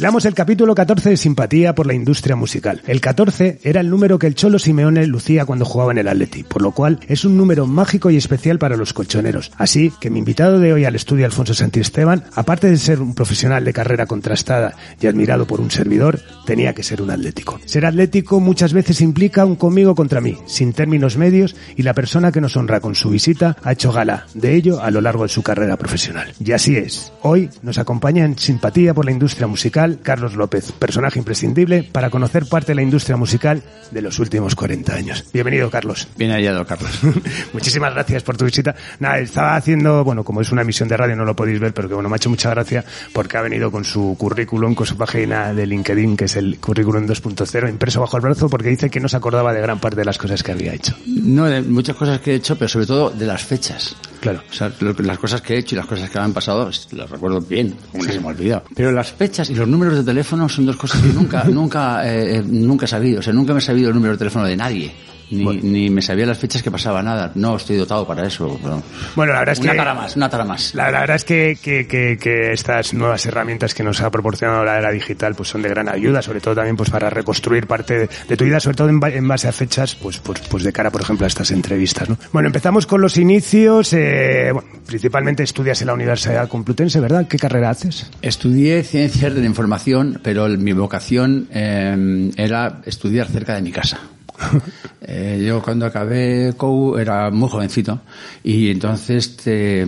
Enfilamos el capítulo 14 de Simpatía por la industria musical. El 14 era el número que el Cholo Simeone lucía cuando jugaba en el Atleti, por lo cual es un número mágico y especial para los colchoneros. Así que mi invitado de hoy al estudio, Alfonso Santisteban, aparte de ser un profesional de carrera contrastada y admirado por un servidor, tenía que ser un atlético. Ser atlético muchas veces implica un conmigo contra mí, sin términos medios, y la persona que nos honra con su visita ha hecho gala de ello a lo largo de su carrera profesional. Y así es. Hoy nos acompaña en Simpatía por la industria musical Carlos López, personaje imprescindible para conocer parte de la industria musical de los últimos 40 años. Bienvenido, Carlos. Bien hallado, Carlos. Muchísimas gracias por tu visita. Nada, estaba haciendo, bueno, como es una emisión de radio no lo podéis ver, pero que bueno, me ha hecho mucha gracia porque ha venido con su currículum, con su página de LinkedIn, que es el currículum 2.0, impreso bajo el brazo, porque dice que no se acordaba de gran parte de las cosas que había hecho. No, de muchas cosas que he hecho, pero sobre todo de las fechas. Claro. O sea, lo- las cosas que he hecho y las cosas que me han pasado, las recuerdo bien, como no se me ha olvidado. Pero las fechas y los números de teléfono son dos cosas que nunca, nunca, eh, eh, nunca he sabido. O sea, nunca me he sabido el número de teléfono de nadie. Ni, ni me sabía las fechas que pasaba nada. No estoy dotado para eso. pero- Bueno, la verdad es una que... tara más, una tara más. La, la verdad es que, que, que, que estas nuevas herramientas que nos ha proporcionado la era digital pues son de gran ayuda, sobre todo también pues para reconstruir parte de, de tu vida, sobre todo en, en base a fechas, pues, pues, pues de cara, por ejemplo, a estas entrevistas. ¿no? Bueno, empezamos con los inicios. Eh, bueno, principalmente estudias en la Universidad Complutense, ¿verdad? ¿Qué carrera haces? Estudié ciencias de la información, pero mi vocación eh, era estudiar cerca de mi casa. Eh, yo cuando acabé COU era muy jovencito y entonces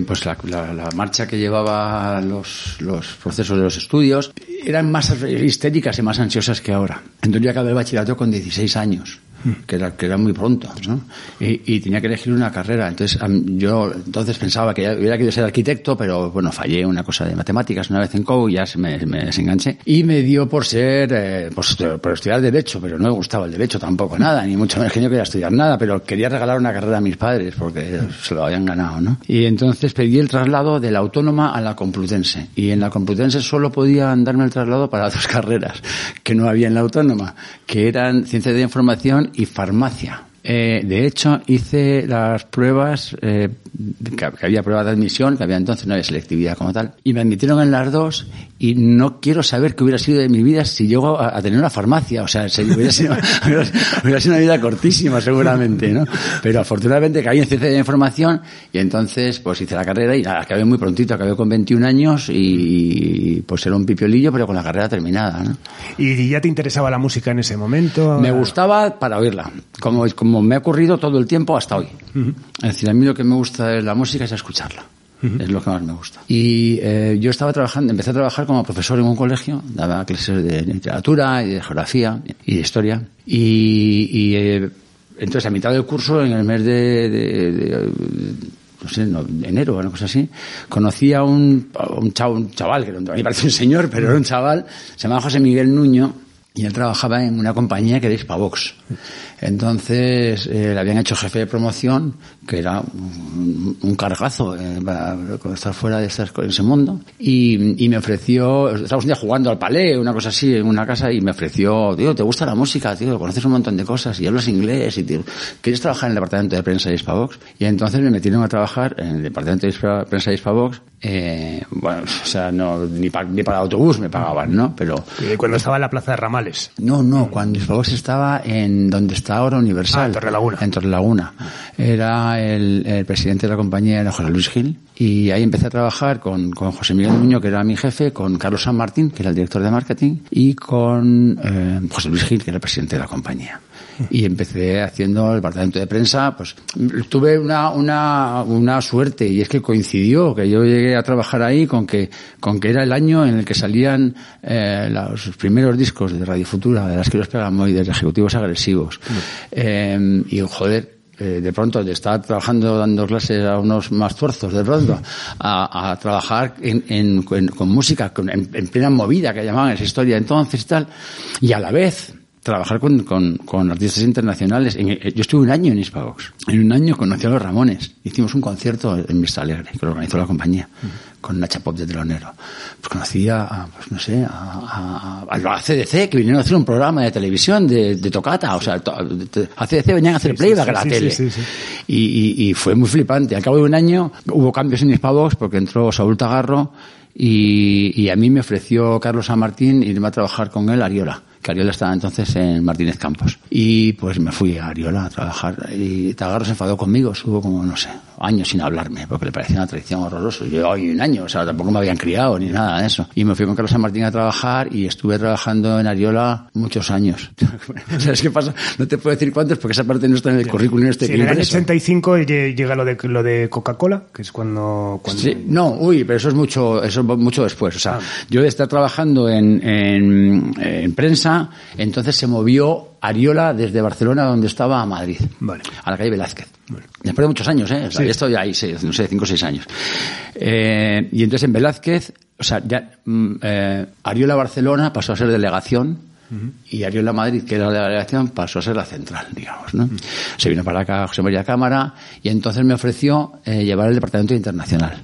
pues la, la- la marcha que llevaba los, los procesos de los estudios eran más histéricas y más ansiosas que ahora. Entonces yo acabé el bachillerato con 16 años que era, que era muy pronto, ¿no? Y, y tenía que elegir una carrera. Entonces, yo entonces pensaba que ya hubiera querido ser arquitecto, pero bueno, fallé una cosa de matemáticas una vez en COU ya me, me desenganché. Y me dio por ser, eh, por estudiar Derecho, pero no me gustaba el Derecho tampoco, nada, ni mucho menos que yo quería estudiar nada, pero quería regalar una carrera a mis padres porque se lo habían ganado, ¿no? Y entonces pedí el traslado de la Autónoma a la Complutense. Y en la Complutense solo podían darme el traslado para dos carreras que no había en la Autónoma, que eran Ciencias de Información y Farmacia. Eh, de hecho, hice las pruebas, eh, que, que había pruebas de admisión, que había entonces, no había selectividad como tal, y me admitieron en las dos, y no quiero saber qué hubiera sido de mi vida si llego a, a tener una farmacia, o sea, se- hubiera, sido, hubiera, hubiera sido una vida cortísima seguramente, ¿no? Pero afortunadamente caí en ciencia de la información, y entonces pues hice la carrera y acabé muy prontito, acabé con 21 años, y pues era un pipiolillo, pero con la carrera terminada, ¿no? ¿Y ya te interesaba la música en ese momento? Me gustaba para oírla, como, como me ha ocurrido todo el tiempo hasta hoy. Es decir, a mí lo que me gusta de la música es escucharla. Es lo que más me gusta. Y eh, yo estaba trabajando, empecé a trabajar como profesor en un colegio, daba clases de literatura y de geografía y de historia. Y, y, eh, entonces a mitad del curso, en el mes de, de- de, no sé, no, de enero o una cosa así, conocí a un, a un, chaval, un chaval, que a mí parece un señor, pero era un chaval, se llamaba José Miguel Nuño, y él trabajaba en una compañía que era Hispavox. Entonces, eh, le habían hecho jefe de promoción, que era un, un cargazo eh, para estar fuera de ese mundo. Y, y me ofreció, estábamos un día jugando al palé, una cosa así, en una casa, y me ofreció, tío, ¿te gusta la música? Tío, conoces un montón de cosas y hablas inglés, y tío, ¿quieres trabajar en el departamento de prensa de Hispavox? Y entonces me metieron a trabajar en el departamento de prensa de Hispavox. Eh, bueno, o sea, no, ni, pa- ni para autobús me pagaban, ¿no? Pero, Eh, Cuando estaba en la Plaza de Ramales. no, no, cuando Hispavox estaba en donde está ahora Universal. Ah, en Torrelaguna. En Torrelaguna. Era el, el presidente de la compañía, era José Luis Gil. Y ahí empecé a trabajar con, con José Miguel Muñoz, que era mi jefe, con Carlos San Martín, que era el director de marketing, y con eh, José Luis Gil, que era el presidente de la compañía. Y empecé haciendo el departamento de prensa, pues tuve una, una, una suerte y es que coincidió que yo llegué a trabajar ahí con que, con que era el año en el que salían eh, los primeros discos de Radio Futura, de las que los de ejecutivos agresivos. Eh, y joder, eh, de pronto de estar trabajando dando clases a unos más tuerzos de pronto a, a trabajar en, en- en- con música con- en plena movida que llamaban esa historia entonces y tal y a la vez trabajar con, con, con artistas internacionales. En- yo estuve un año en Hispavox. En un año conocí a los Ramones. Hicimos un concierto en Vista Alegre, que lo organizó la compañía, con Nacha Pop de telonero. Pues conocí a, pues no sé, a, a, a, CDC, que vinieron a hacer un programa de televisión de, de tocata. O sea, a CDC venían a hacer Sí, playback sí, a la tele. y- y fue muy flipante. Al cabo de un año hubo cambios en Hispavox porque entró Saúl Tagarro y, y a mí me ofreció Carlos San Martín irme a trabajar con él a Ariola, que Ariola estaba entonces en Martínez Campos. Y pues me fui a Ariola a trabajar y Tagarro se enfadó conmigo, estuvo como, no sé, años sin hablarme porque le parecía una tradición horrorosa. Yo, hoy un año, o sea, tampoco me habían criado ni nada de eso. Y me fui con Carlos San Martín a trabajar y estuve trabajando en Ariola muchos años. ¿Sabes qué pasa? No te puedo decir cuántos porque esa parte no está en el currículum este Sí, que en el año impreso. 85 lle- llega lo de, lo de Coca-Cola, que es cuando... cuando Sí, no, uy, pero eso es mucho, eso mucho después. O sea, Ah. yo de estar trabajando en, en, en prensa, entonces se movió Ariola desde Barcelona, donde estaba, a Madrid. Vale. A la calle Velázquez. Después de muchos años, ¿eh? O sea, Sí. Esto ya ahí, seis, no sé, cinco o seis años. Eh, y entonces en Velázquez, o sea, ya, mm, eh, Ariola Barcelona pasó a ser delegación. Y Ariola Madrid, que era la delegación, pasó a ser la central, digamos, ¿no? Se vino para acá José María Cámara y entonces me ofreció eh, llevar el departamento internacional.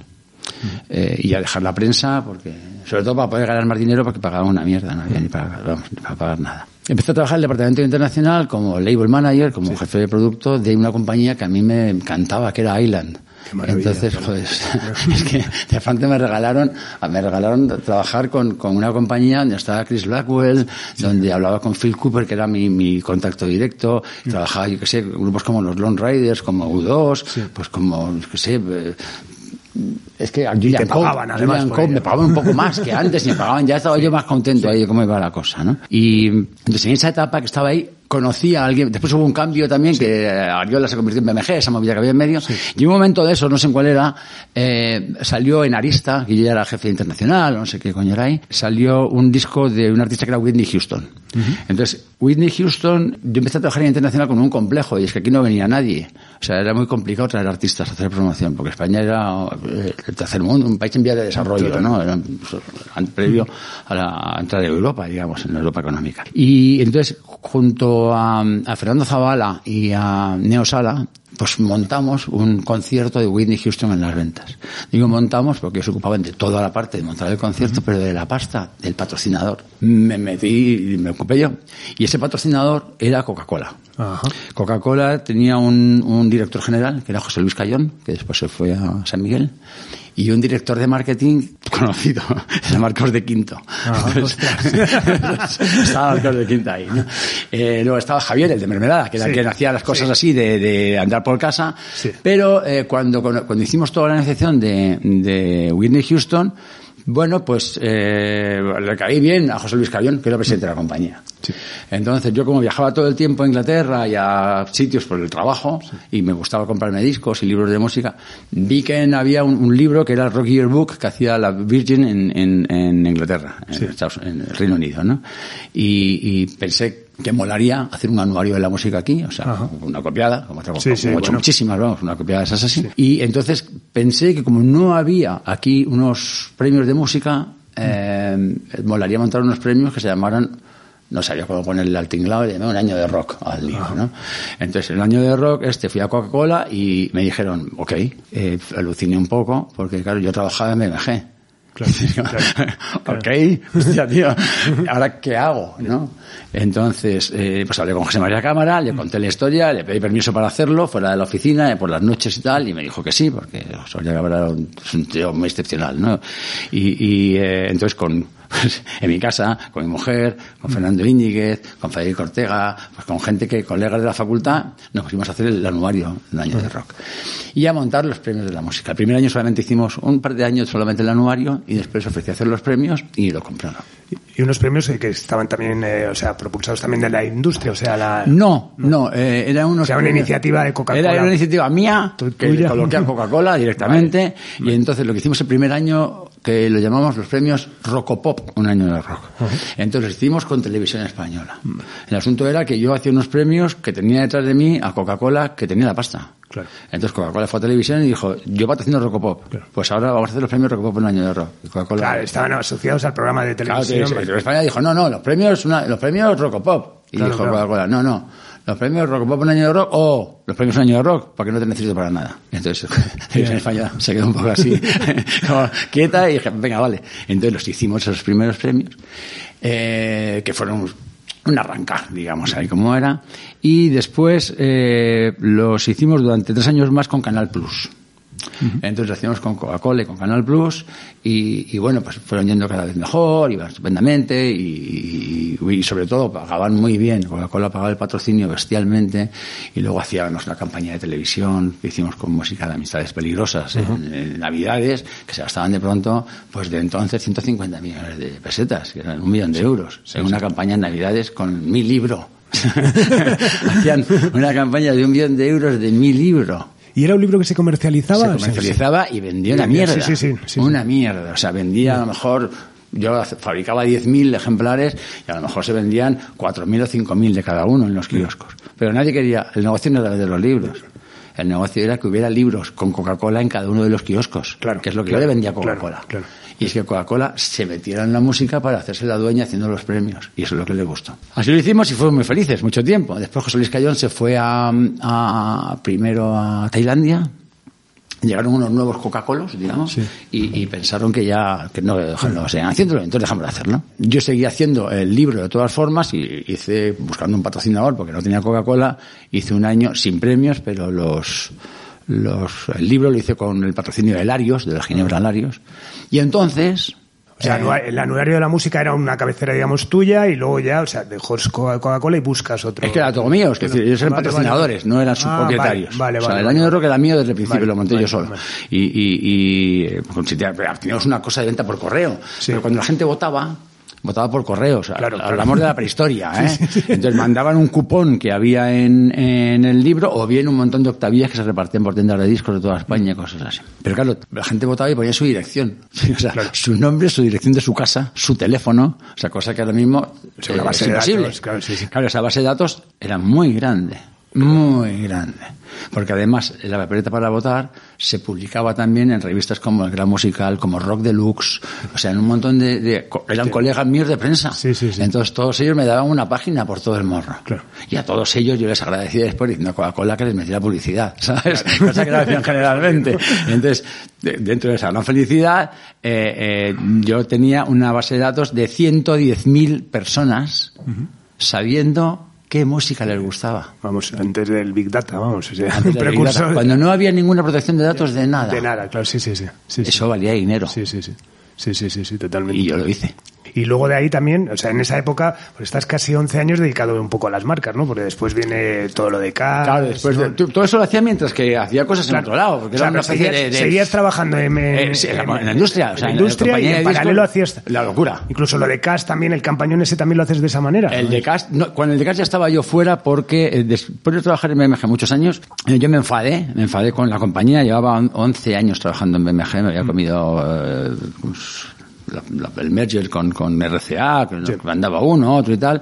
Eh, y a dejar la prensa, porque, sobre todo para poder ganar más dinero, porque pagaban una mierda, no había ni para, vamos, ni para pagar nada. Empecé a trabajar en el departamento internacional como label manager, como jefe de producto de una compañía que a mí me encantaba, que era Island. Entonces, joder, es que de pronto me regalaron, me regalaron trabajar con, con una compañía donde estaba Chris Blackwell, donde hablaba con Phil Cooper, que era mi, mi contacto directo, Mm. trabajaba, yo qué sé, grupos como los Lone Riders, como U2, pues como, yo qué sé, eh, es que a Julian pagaban, además, Julian ello. me pagaban un poco más que antes, y me pagaban, ya estaba yo más contento ahí de cómo iba la cosa, ¿no? Y entonces en esa etapa que estaba ahí, conocí a alguien, después hubo un cambio también, que Ariola se convirtió en BMG, esa movida que había en medio, y un momento de eso, no sé en cuál era, eh, salió en Arista, que yo ya era jefe internacional, no sé qué coño era ahí, salió un disco de un artista que era Whitney Houston. Entonces, Whitney Houston, yo empecé a trabajar en internacional con un complejo, y es que aquí no venía nadie. O sea, era muy complicado traer artistas a hacer promoción, porque España era eh, el tercer mundo, un país en vía de desarrollo, ¿no? Era previo a la entrada de Europa, digamos, en la Europa económica. Y entonces, junto a, a Fernando Zavala y a Neo Sala, pues montamos un concierto de Whitney Houston en las ventas. Digo montamos porque ellos ocupaban de toda la parte de montar el concierto, pero de la pasta del patrocinador. Me metí y me ocupé yo. Y ese patrocinador era Coca-Cola. Coca-Cola tenía un, un director general, que era José Luis Cayón, que después se fue a San Miguel, y un director de marketing conocido, era Marcos de Quinto. Ah, estaba Marcos de Quinto ahí. ¿no? Eh, luego estaba Javier, el de Mermelada, que era Sí. que hacía las cosas Sí. así de, de andar por casa. Sí. Pero eh, cuando, cuando, cuando hicimos toda la negociación de, de Whitney Houston, bueno, pues eh, le caí bien a José Luis Cayón, que era presidente de la compañía. Entonces yo como viajaba todo el tiempo a Inglaterra y a sitios por el trabajo y me gustaba comprarme discos y libros de música, vi que había un, un libro que era el Rock Yearbook que hacía la Virgin en, en, en Inglaterra, en, Estados- en el Reino Unido, ¿no? Y, y pensé que molaría hacer un anuario de la música aquí, o sea, una copiada, como, otra- Sí, como he hecho bueno. muchísimas, vamos, una copiada de esas así. Y entonces pensé que como no había aquí unos premios de música, eh, molaría montar unos premios que se llamaran no sabía cómo ponerle al tinglado y llamé un año de rock al libro, ¿no? Entonces, el año de rock, este, fui a Coca-Cola y me dijeron, ok, eh, aluciné un poco, porque claro, yo trabajaba en BMG. Ok, hostia, tío, ¿ahora qué hago? ¿no? Entonces, eh, pues hablé con José María Cámara, le conté la historia, le pedí permiso para hacerlo, fuera de la oficina, eh, por las noches y tal, y me dijo que sí, porque José María Cámara es un tío muy excepcional, ¿no? Y, y eh, entonces con, pues, en mi casa, con mi mujer, con Fernando Íñiguez, con Federico Ortega, pues con gente que, colegas de la facultad, nos pusimos a hacer el anuario del año de rock. Y a montar los premios de la música. El primer año solamente hicimos un par de años solamente el anuario y después ofrecí hacer los premios y lo compraron. Y unos premios eh, que estaban también, eh, o sea, propulsados también de la industria, o sea, la... No, no, eh, era unos O sea, una premios- iniciativa de Coca-Cola. Era, era una iniciativa mía, que coloqué a Coca-Cola directamente, y entonces lo que hicimos el primer año, que lo llamamos los premios Rocopop, un año de rock. Entonces hicimos con televisión española. El asunto era que yo hacía unos premios que tenía detrás de mí a Coca-Cola, que tenía la pasta. Claro. Entonces Coca-Cola fue a televisión y dijo, yo patrocino Rocopop. Pues ahora vamos a hacer los premios Rocopop un año de rock. Y Coca-Cola... Claro, estaban asociados al programa de Claro, televisión. España dijo, no, no, los premios, una- los premios Rocopop. Y Claro, dijo claro. Coca-Cola, no, no, los premios rock, ¿puedo poner año de rock? O los premios año de rock, porque no te necesito para nada. Entonces, en España se quedó un poco así, como quieta, y dije, venga, vale. Entonces los hicimos esos primeros premios, eh, que fueron un arrancar, digamos, ahí como era. Y después eh, los hicimos durante tres años más con Canal Plus. Entonces lo hacíamos con Coca-Cola y con Canal Plus y, y bueno, pues fueron yendo cada vez mejor, iban estupendamente y, y- y sobre todo pagaban muy bien. Coca-Cola pagaba el patrocinio bestialmente y luego hacíamos una campaña de televisión que hicimos con música de amistades peligrosas en, en Navidades que se gastaban de pronto, pues de entonces 150 millones de pesetas, que eran un millón de euros. en una campaña en Navidades con mi libro. Hacían una campaña de un millón de euros de mi libro ¿Y era un libro que se comercializaba? se comercializaba y vendía una mierda. sí, sí, sí, sí. una mierda. O sea, vendía a lo mejor, yo fabricaba 10.000 ejemplares y a lo mejor se vendían 4.000 o 5.000 de cada uno en los kioscos. Pero nadie quería, el negocio no era de los libros. El negocio era que hubiera libros con Coca-Cola en cada uno de los kioscos. Claro, que es lo que claro, yo le vendía a claro, Coca-Cola. claro. Y es que Coca-Cola se metiera en la música para hacerse la dueña haciendo los premios. Y eso es lo que le gustó. Así lo hicimos y fuimos muy felices, mucho tiempo. Después José Luis Cayón se fue a, a- primero a Tailandia. Llegaron unos nuevos Coca-Colos, digamos, y, y pensaron que ya que no, no seguían haciéndolo, entonces dejamos de hacerlo. Yo seguí haciendo el libro de todas formas y hice, buscando un patrocinador, porque no tenía Coca-Cola, hice un año sin premios, pero los, los, el libro lo hice con el patrocinio de Larios, de la Ginebra Larios. Y entonces, O sea, eh, el anuario de la música era una cabecera, digamos, tuya y luego ya, o sea, dejas Coca- Coca-Cola y buscas otro. Es que era todo mío, es que ellos eran vale, patrocinadores, vale. no eran Ah, subpropietarios. Vale, vale, o sea, el año de rock era mío desde el principio, lo monté yo solo. Y, y, y eh, pues, teníamos una cosa de venta por correo. Sí. Pero cuando la gente votaba, votaba por correo. O sea, Claro, claro. hablamos de la prehistoria, ¿eh? Entonces mandaban un cupón que había en, en el libro o bien un montón de octavillas que se repartían por tiendas de discos de toda España y cosas así. Pero claro, la gente votaba y ponía su dirección. O sea, su nombre, su dirección de su casa, su teléfono. O sea, cosa que ahora mismo Sí, una eh, base es de imposible. datos. Claro, esa base de datos era muy grande, muy grande. Porque además la papeleta para votar se publicaba también en revistas como El Gran Musical, como Rock Deluxe, o sea, en un montón de... eran colegas míos de prensa. Sí, sí, sí. Entonces todos ellos me daban una página por todo el morro. Claro. Y a todos ellos yo les agradecía después diciendo Coca-Cola que les metiera publicidad, ¿sabes? Cosa que no hacían generalmente. Entonces, de- dentro de esa gran felicidad, eh, eh, yo tenía una base de datos de 110.000 personas sabiendo qué música les gustaba. Vamos, antes del Big Data, vamos. O sea, Antes de la Big Data, Cuando no había ninguna protección de datos de nada. de nada, claro, sí, sí, sí. sí, sí. Eso valía dinero. Sí, sí, sí. Sí, sí, sí, sí, totalmente. Y yo lo hice. Y luego de ahí también, o sea, en esa época, pues estás casi 11 años dedicado un poco a las marcas, ¿no? Porque después viene todo lo de CAS. Claro, después de- ¿no? tú- todo eso lo hacía mientras que hacía cosas en Claro. otro lado. Porque O sea, era una seguías, de, de- seguías trabajando en, en- Eh, en la, en la industria. O sea, en en la industria la y en de paralelo hacías La locura. incluso lo de CAS también, el campañón ese también lo haces de esa manera. El de CAS, no, con el de CAS ya estaba yo fuera porque eh, después de trabajar en BMG muchos años, eh, yo me enfadé, me enfadé con la compañía, llevaba on- 11 años trabajando en BMG, me había comido eh, pues, la- la- el merger con, con RCA, que Sí. que mandaba uno, otro y tal,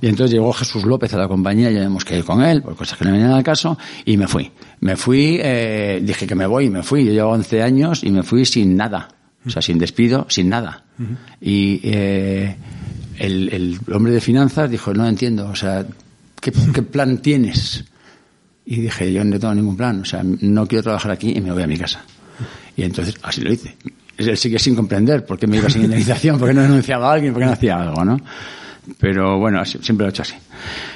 y entonces llegó Jesús López a la compañía, y tenemos que ir con él, por cosas que no venían al caso, y me fui. Me fui, eh, dije que me voy, y me fui, yo llevo 11 años y me fui sin nada, o sea, sin despido, sin nada. Y eh, el, el hombre de finanzas dijo, no entiendo, o sea, ¿qué, qué plan tienes? Y dije, yo no tengo ningún plan, o sea, no quiero trabajar aquí y me voy a mi casa. Y entonces así lo hice. Él sigue sin comprender por qué me iba sin indemnización, por qué no denunciaba a alguien, por qué no hacía algo, ¿no? Pero bueno, siempre lo he hecho así.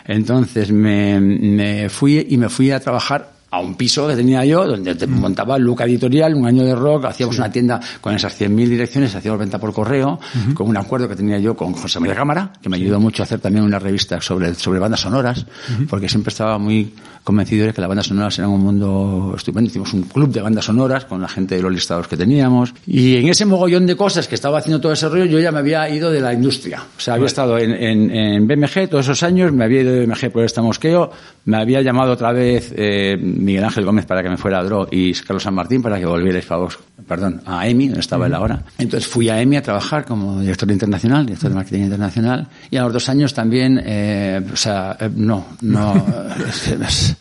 Entonces me, me fui y me fui a trabajar a un piso que tenía yo, donde te montaba Luca Editorial, un año de rock, hacíamos una tienda con esas 100.000 direcciones, hacíamos venta por correo, con un acuerdo que tenía yo con José María Cámara, que me ayudó mucho a hacer también una revista sobre, sobre bandas sonoras, porque siempre estaba muy convencido de que las bandas sonoras eran un mundo estupendo. Hicimos un club de bandas sonoras con la gente de los listados que teníamos. Y en ese mogollón de cosas que estaba haciendo todo ese rollo, yo ya me había ido de la industria. O sea, había estado en, en, en BMG todos esos años, me había ido de BMG por esta mosqueo, me había llamado otra vez eh, Miguel Ángel Gómez para que me fuera a DRO y Carlos San Martín para que volvierais para vos, perdón, a EMI, donde estaba él ahora. Entonces fui a EMI a trabajar como director internacional, director de marketing internacional, y a los dos años también, eh, o sea, eh, no, no, es, es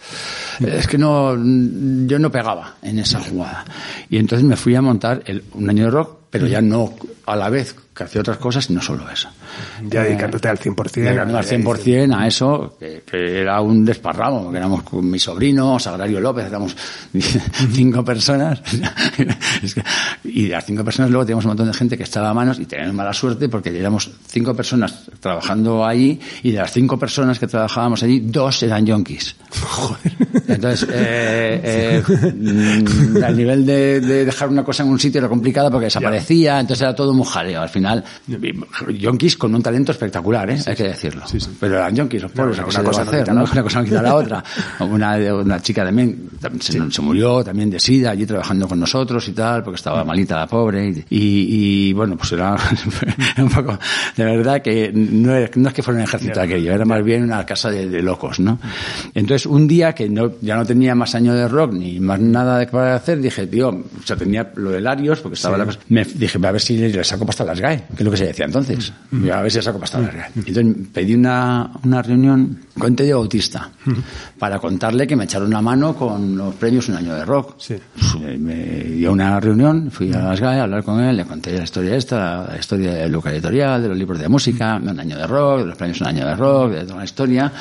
que no, yo no pegaba en esa jugada. Y entonces me fui a montar el, un año de rock, pero ya no a la vez que hacía otras cosas y no solo eso. Ya dedicándote al 100%. Dedicándome al 100% a eso, que, que era un desparramo, que éramos con mi sobrino, Sagrario López, éramos cinco personas. Y de las cinco personas luego teníamos un montón de gente que estaba a manos y teníamos mala suerte porque éramos cinco personas trabajando allí y de las cinco personas que trabajábamos allí, dos eran yonkis. Entonces, eh, eh, mm, al nivel de, de dejar una cosa en un sitio era complicada porque desaparecía, entonces era todo jaleo. Al final, yonkis con un talento espectacular, ¿eh? hay que decirlo. Pero eran yonkis, los pobres, Una ¿qué se cosa le hacer, ¿no? Una cosa quita la otra. Una, una chica también se, se murió también de sida allí trabajando con nosotros y tal, porque estaba malita la pobre. Y, y- y, bueno, pues era un poco, de verdad que no es, no es que fuera un ejército aquello, era más bien una casa de, de locos, ¿no? Entonces, un día que no, ya no tenía más año de rock ni más nada de para hacer, dije, tío, o sea, tenía lo de Larios, porque estaba la cosa, me dije, a ver si le saco pasta las GAE, que es lo que se decía entonces. Y a ver si saco pasta a las GAE. Entonces, pedí una, una reunión con Teddy Bautista para contarle que me echaron una mano con los premios Un Año de Rock. Sí. Pues, me dio una reunión, fui a las GAE a hablar con él, le conté la historia esta, la historia de Luca Editorial, de los libros de música, de Un Año de Rock, de los premios Un Año de Rock, de toda la historia,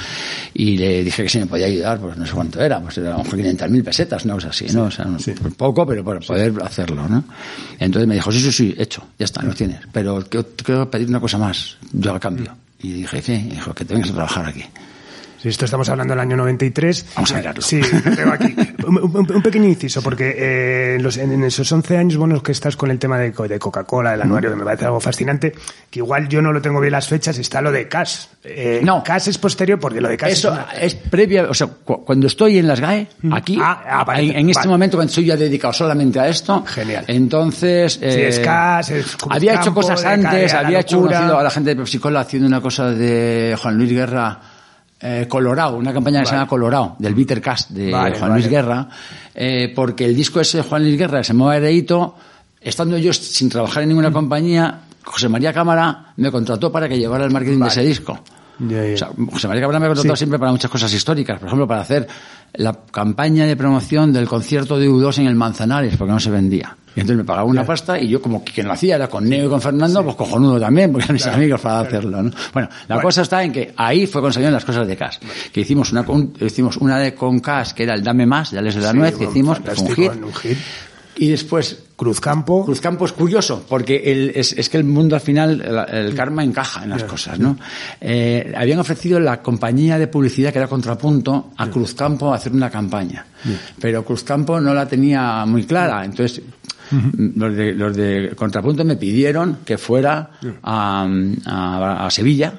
y le dije que si me podía ayudar, pues no sé cuánto era, pues era a lo mejor 500.000 pesetas, una cosa así, ¿no? O sea, pues poco, pero para poder hacerlo, ¿no? Entonces me dijo, sí, sí, sí, hecho, ya está, tienes, pero quiero, quiero pedir una cosa más, yo a cambio. Y dije, sí, y dijo, que te vengas a trabajar aquí. Si esto estamos hablando del año 93. Vamos a mirarlo. Sí, tengo aquí. Un, un- un pequeño inciso, porque eh, en, los- en- en esos 11 años buenos que estás con el tema de, de Coca-Cola, del anuario, que me parece algo fascinante, que igual yo no lo tengo bien las fechas, está lo de CAS. Eh, No. CAS es posterior porque lo de CAS Eso es es previa, o sea, cu- cuando estoy en las GAE, aquí, Ah, ah, en, en este Vale. momento cuando estoy ya dedicado solamente a esto, Genial. entonces, eh, es CAS, es Cruz había hecho cosas antes, había hecho conocido a la gente de Pepsi Cola haciendo una cosa de Juan Luis Guerra, eh, Colorado, una campaña que se llama Colorado, del Bitter Cast de Vale, Juan vale. Luis Guerra, eh, porque el disco ese de Juan Luis Guerra se llamaba Ereito, estando yo sin trabajar en ninguna Mm. compañía, José María Cámara me contrató para que llevara el marketing de ese disco. Ya, ya. O sea, José María Cabrera me ha contratado Sí. siempre para muchas cosas históricas. Por ejemplo, para hacer la campaña de promoción del concierto de U2 en el Manzanares, porque no se vendía. Y entonces me pagaba una pasta y yo, como quien lo hacía era con Neo y con Fernando, pues cojonudo también, porque eran mis amigos para hacerlo. ¿no? Bueno, la cosa está en que ahí fue cuando salieron las cosas de Cash. Que hicimos una, con- hicimos una de con Cash, que era el Dame Más, de Alex de la Sí, Nuez, que hicimos, fue un hit. un hit. Y después Cruzcampo. Cruzcampo es curioso, porque el- es, es que el mundo al final, el, el karma encaja en las cosas, ¿no? Eh, habían ofrecido la compañía de publicidad que era Contrapunto a Cruzcampo a hacer una campaña, pero Cruzcampo no la tenía muy clara, entonces los, de, los de Contrapunto me pidieron que fuera a, a- a Sevilla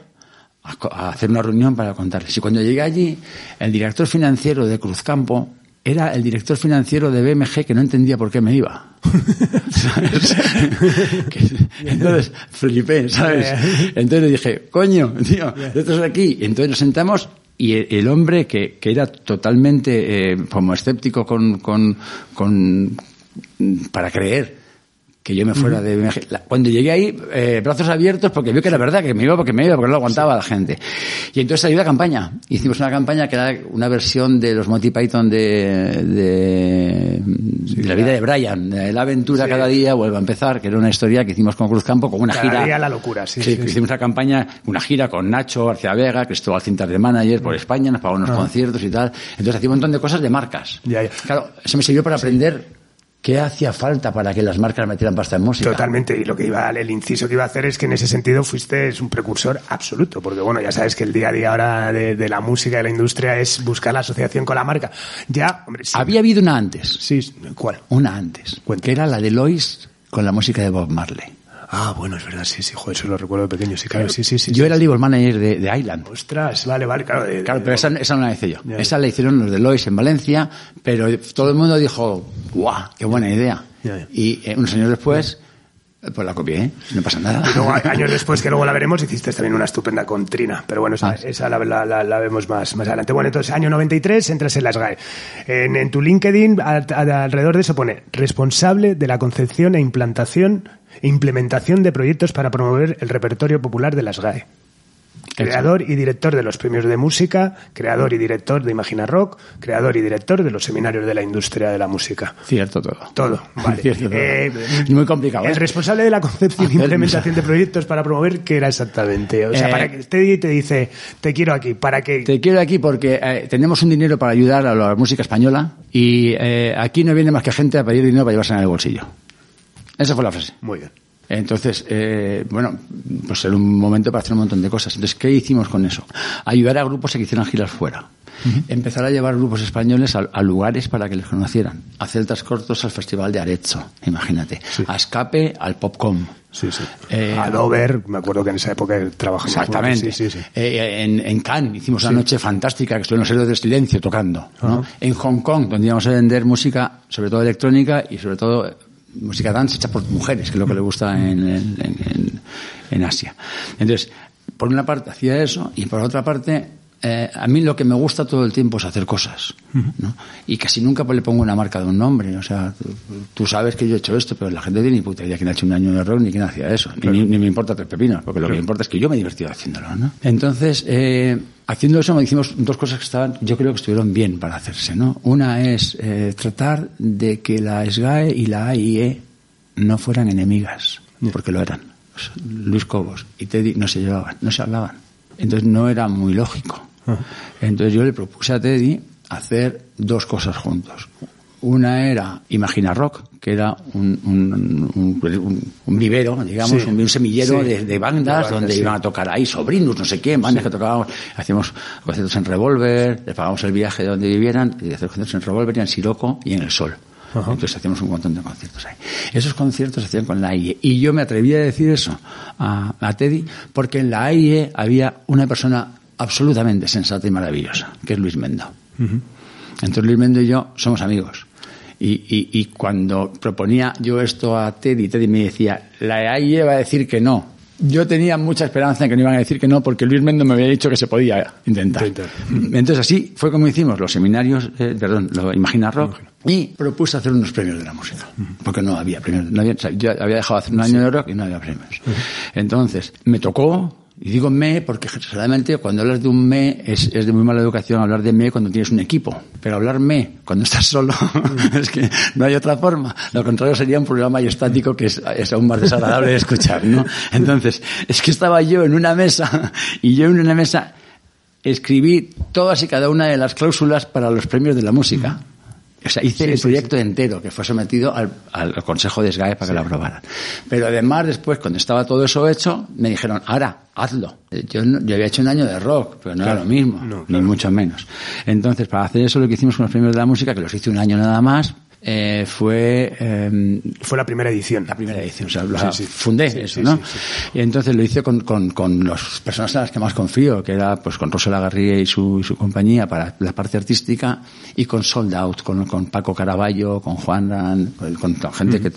a, a hacer una reunión para contarles. Y cuando llegué allí, el director financiero de Cruzcampo era el director financiero de BMG que no entendía por qué me iba. ¿Sabes? Entonces flipé, ¿sabes? Entonces le dije, coño, tío, esto es aquí. Entonces nos sentamos y el, el hombre que, que era totalmente eh, como escéptico con, con, con para creer que yo me fuera de. La- Cuando llegué ahí, eh, brazos abiertos, porque vio que era verdad, que me iba porque me iba, porque no lo aguantaba la gente. Y entonces salió la campaña. Hicimos una campaña que era una versión de los Monty Python de, de, de la vida de Brian, de la aventura cada día vuelve a empezar, que era una historia que hicimos con Cruzcampo, con una Cada gira. día la locura, sí, que sí. hicimos una campaña, una gira con Nacho García Vega, Cristóbal Cintas de Manager por España, nos pagó unos conciertos y tal. Entonces hacía un montón de cosas de marcas. Ya, ya. Claro, eso me sirvió para aprender qué hacía falta para que las marcas metieran pasta en música. Totalmente, y lo que iba, el inciso que iba a hacer es que en ese sentido fuiste es un precursor absoluto, porque bueno, ya sabes que el día a día ahora de, de la música y de la industria es buscar la asociación con la marca. Ya, hombre, sí. Había habido una antes, Sí, ¿cuál? una antes, Cuenta. que era la de Lois con la música de Bob Marley. Ah, bueno, es verdad, sí, sí, joder, eso lo recuerdo de pequeño, sí, claro, sí, sí, sí. Yo sí. era el label manager de, de Island. Ostras, vale, vale, claro. de- Claro, pero esa, esa no la hice yo. Esa la hicieron los de Lois en Valencia, pero todo el mundo dijo, ¡guau! ¡Qué buena idea! Y eh, unos años después, pues la copié, ¿eh? no pasa nada. Y luego, años después, que luego la veremos, hiciste también una estupenda con Trina. Pero bueno, esa, Ah, sí. esa la, la- la- la vemos más, más adelante. Bueno, entonces, año 93, entras en las GAE. En, en tu LinkedIn, alrededor de eso pone responsable de la concepción e implantación implementación de proyectos para promover el repertorio popular de las GAE. Creador y director de los premios de música, creador y director de Imagina Rock, creador y director de los seminarios de la industria de la música. Cierto todo. Todo, vale. Cierto todo. Eh, Muy complicado. El ¿eh? responsable de la concepción y Hacer implementación de proyectos para promover, ¿qué era exactamente? O sea, Eh, para que Teddy te dice, te quiero aquí, para que... Te quiero aquí porque tenemos un dinero para ayudar a la música española y eh, aquí no viene más que gente a pedir dinero para llevarse en el bolsillo. Esa fue la frase. Muy bien. Entonces, eh, bueno, pues era un momento para hacer un montón de cosas. Entonces, ¿qué hicimos con eso? Ayudar a grupos a que hicieran giras fuera. Empezar a llevar grupos españoles a, a lugares para que les conocieran. A celtas cortos al Festival de Arezzo, imagínate. A Escape al Popcom. Sí, sí. Eh, a Dover, me acuerdo que en esa época trabajamos. Exactamente. Sí, sí, sí. Eh, en, en Cannes hicimos una noche fantástica que estuvieron los héroes del silencio tocando. ¿no? En Hong Kong, donde íbamos a vender música, sobre todo electrónica y sobre todo música dance hecha por mujeres, que es lo que le gusta en, en, en- en Asia. Entonces, por una parte hacía eso y por otra parte, eh, a mí lo que me gusta todo el tiempo es hacer cosas. ¿no? Y casi nunca le pongo una marca de un nombre. O sea, tú, tú sabes que yo he hecho esto, pero la gente tiene ni puta idea quién ha hecho un año de rock ni quién hacía eso. Ni- Ni, ni me importa tres pepinos, porque lo que me importa es que yo me he divertido haciéndolo. ¿no? Entonces, eh, haciendo eso, me hicimos dos cosas que estaban, yo creo que estuvieron bien para hacerse. ¿no? Una es eh, tratar de que la SGAE y la AIE no fueran enemigas, porque lo eran. Luis Cobos y Teddy no se llevaban, no se hablaban. Entonces no era muy lógico. Entonces yo le propuse a Teddy hacer dos cosas juntos. Una era Imagina Rock, que era un, un, un- un- un vivero, digamos, Sí. un, semillero Sí. de, de bandas De bandas, donde sí. iban a tocar ahí sobrinos, no sé quién, bandas que tocábamos, hacíamos conciertos en Revolver, les pagamos el viaje de donde vivieran, y hacer conciertos en Revolver y en Siroco y en El Sol. Entonces hacíamos un montón de conciertos ahí. Esos conciertos se hacían con la AIE. Y yo me atreví a decir eso a, a Teddy porque en la AIE había una persona absolutamente sensata y maravillosa, que es Luis Mendo. Entonces Luis Mendo y yo somos amigos. Y, y, y cuando proponía yo esto a Teddy, Teddy me decía, la AIE va a decir que no. Yo tenía mucha esperanza en que no iban a decir que no, porque Luis Mendo me había dicho que se podía intentar. Intentar. Entonces así fue como hicimos los seminarios, eh, perdón, lo Imagina Rock, y propuse hacer unos premios de la música, porque no había premios, no había, o sea, yo había dejado de hacer un año de rock y no había premios. Entonces, me tocó, y digo me porque generalmente cuando hablas de un me es, es de muy mala educación hablar de me cuando tienes un equipo, pero hablar me cuando estás solo es que no hay otra forma. Lo contrario sería un programa estático que es, es aún más desagradable de escuchar, ¿no? Entonces, es que estaba yo en una mesa y yo en una mesa escribí todas y cada una de las cláusulas para los premios de la música. O sea, hice el proyecto entero que fue sometido al, al Consejo de SGAE para que lo aprobaran. Pero además, después, cuando estaba todo eso hecho, me dijeron, ahora, hazlo. Eh, Yo, no- yo había hecho un año de rock, pero no era lo mismo, no, ni mucho menos. Entonces, para hacer eso, lo que hicimos con los premios de la música, que los hice un año nada más, eh, fue eh, Fue la primera edición. la primera edición, o sea, la Sí, sí. fundé Sí, eso, ¿no? Y entonces lo hice con, con, con las personas en las que más confío, que era pues con Rosa Lagarría y su, y su compañía para la parte artística, y con Sold Out, con, con Paco Caraballo, con Juan Ran, con, con gente que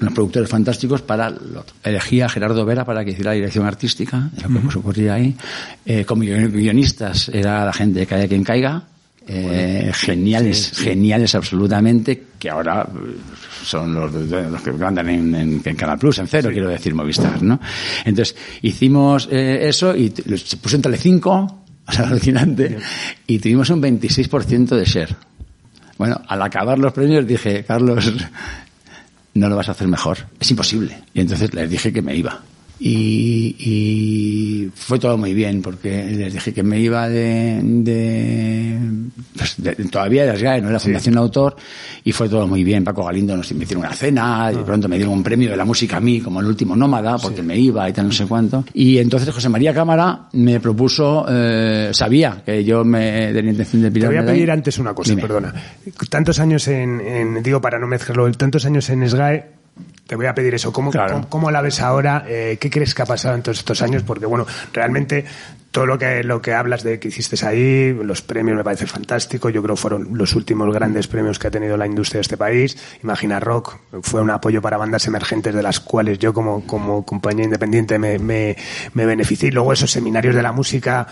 unos productores fantásticos para lo. Elegí a Gerardo Vera para que hiciera la dirección artística, lo que se ocurría ahí. Eh, como guion- guionistas era la gente de Caiga quien caiga, eh, geniales, geniales absolutamente, que ahora eh, son los, los que andan en, en- en Canal Plus, en cero, quiero decir, Movistar, ¿no? Entonces, hicimos eh, eso y se puso en Telecinco, o sea, alucinante, y tuvimos un 26% de share. Bueno, al acabar los premios dije, Carlos, no lo vas a hacer mejor, es imposible. Y entonces les dije que me iba. Y, y fue todo muy bien, porque les dije que me iba de, de, pues, de- todavía de SGAE, no era Fundación Autor, y fue todo muy bien. Paco Galindo nos me hicieron una cena, y de pronto me dieron un premio de la música a mí, como el último nómada, porque me iba y tal, no sé cuánto. Y entonces José María Cámara me propuso, eh, sabía que yo me tenía intención de Te voy a pirarme de pedir antes una cosa, Dime. perdona. Tantos años en, en- digo para no mezclarlo, tantos años en SGAE, te voy a pedir eso. ¿Cómo, Claro. cómo, cómo la ves ahora? Eh, ¿Qué crees que ha pasado en todos estos años? Porque, bueno, realmente todo lo que, lo que hablas de que hiciste ahí, los premios me parece fantástico. Yo creo que fueron los últimos grandes premios que ha tenido la industria de este país. Imagina Rock fue un apoyo para bandas emergentes de las cuales yo como, como compañía independiente me, me, me beneficié. Y luego esos seminarios de la música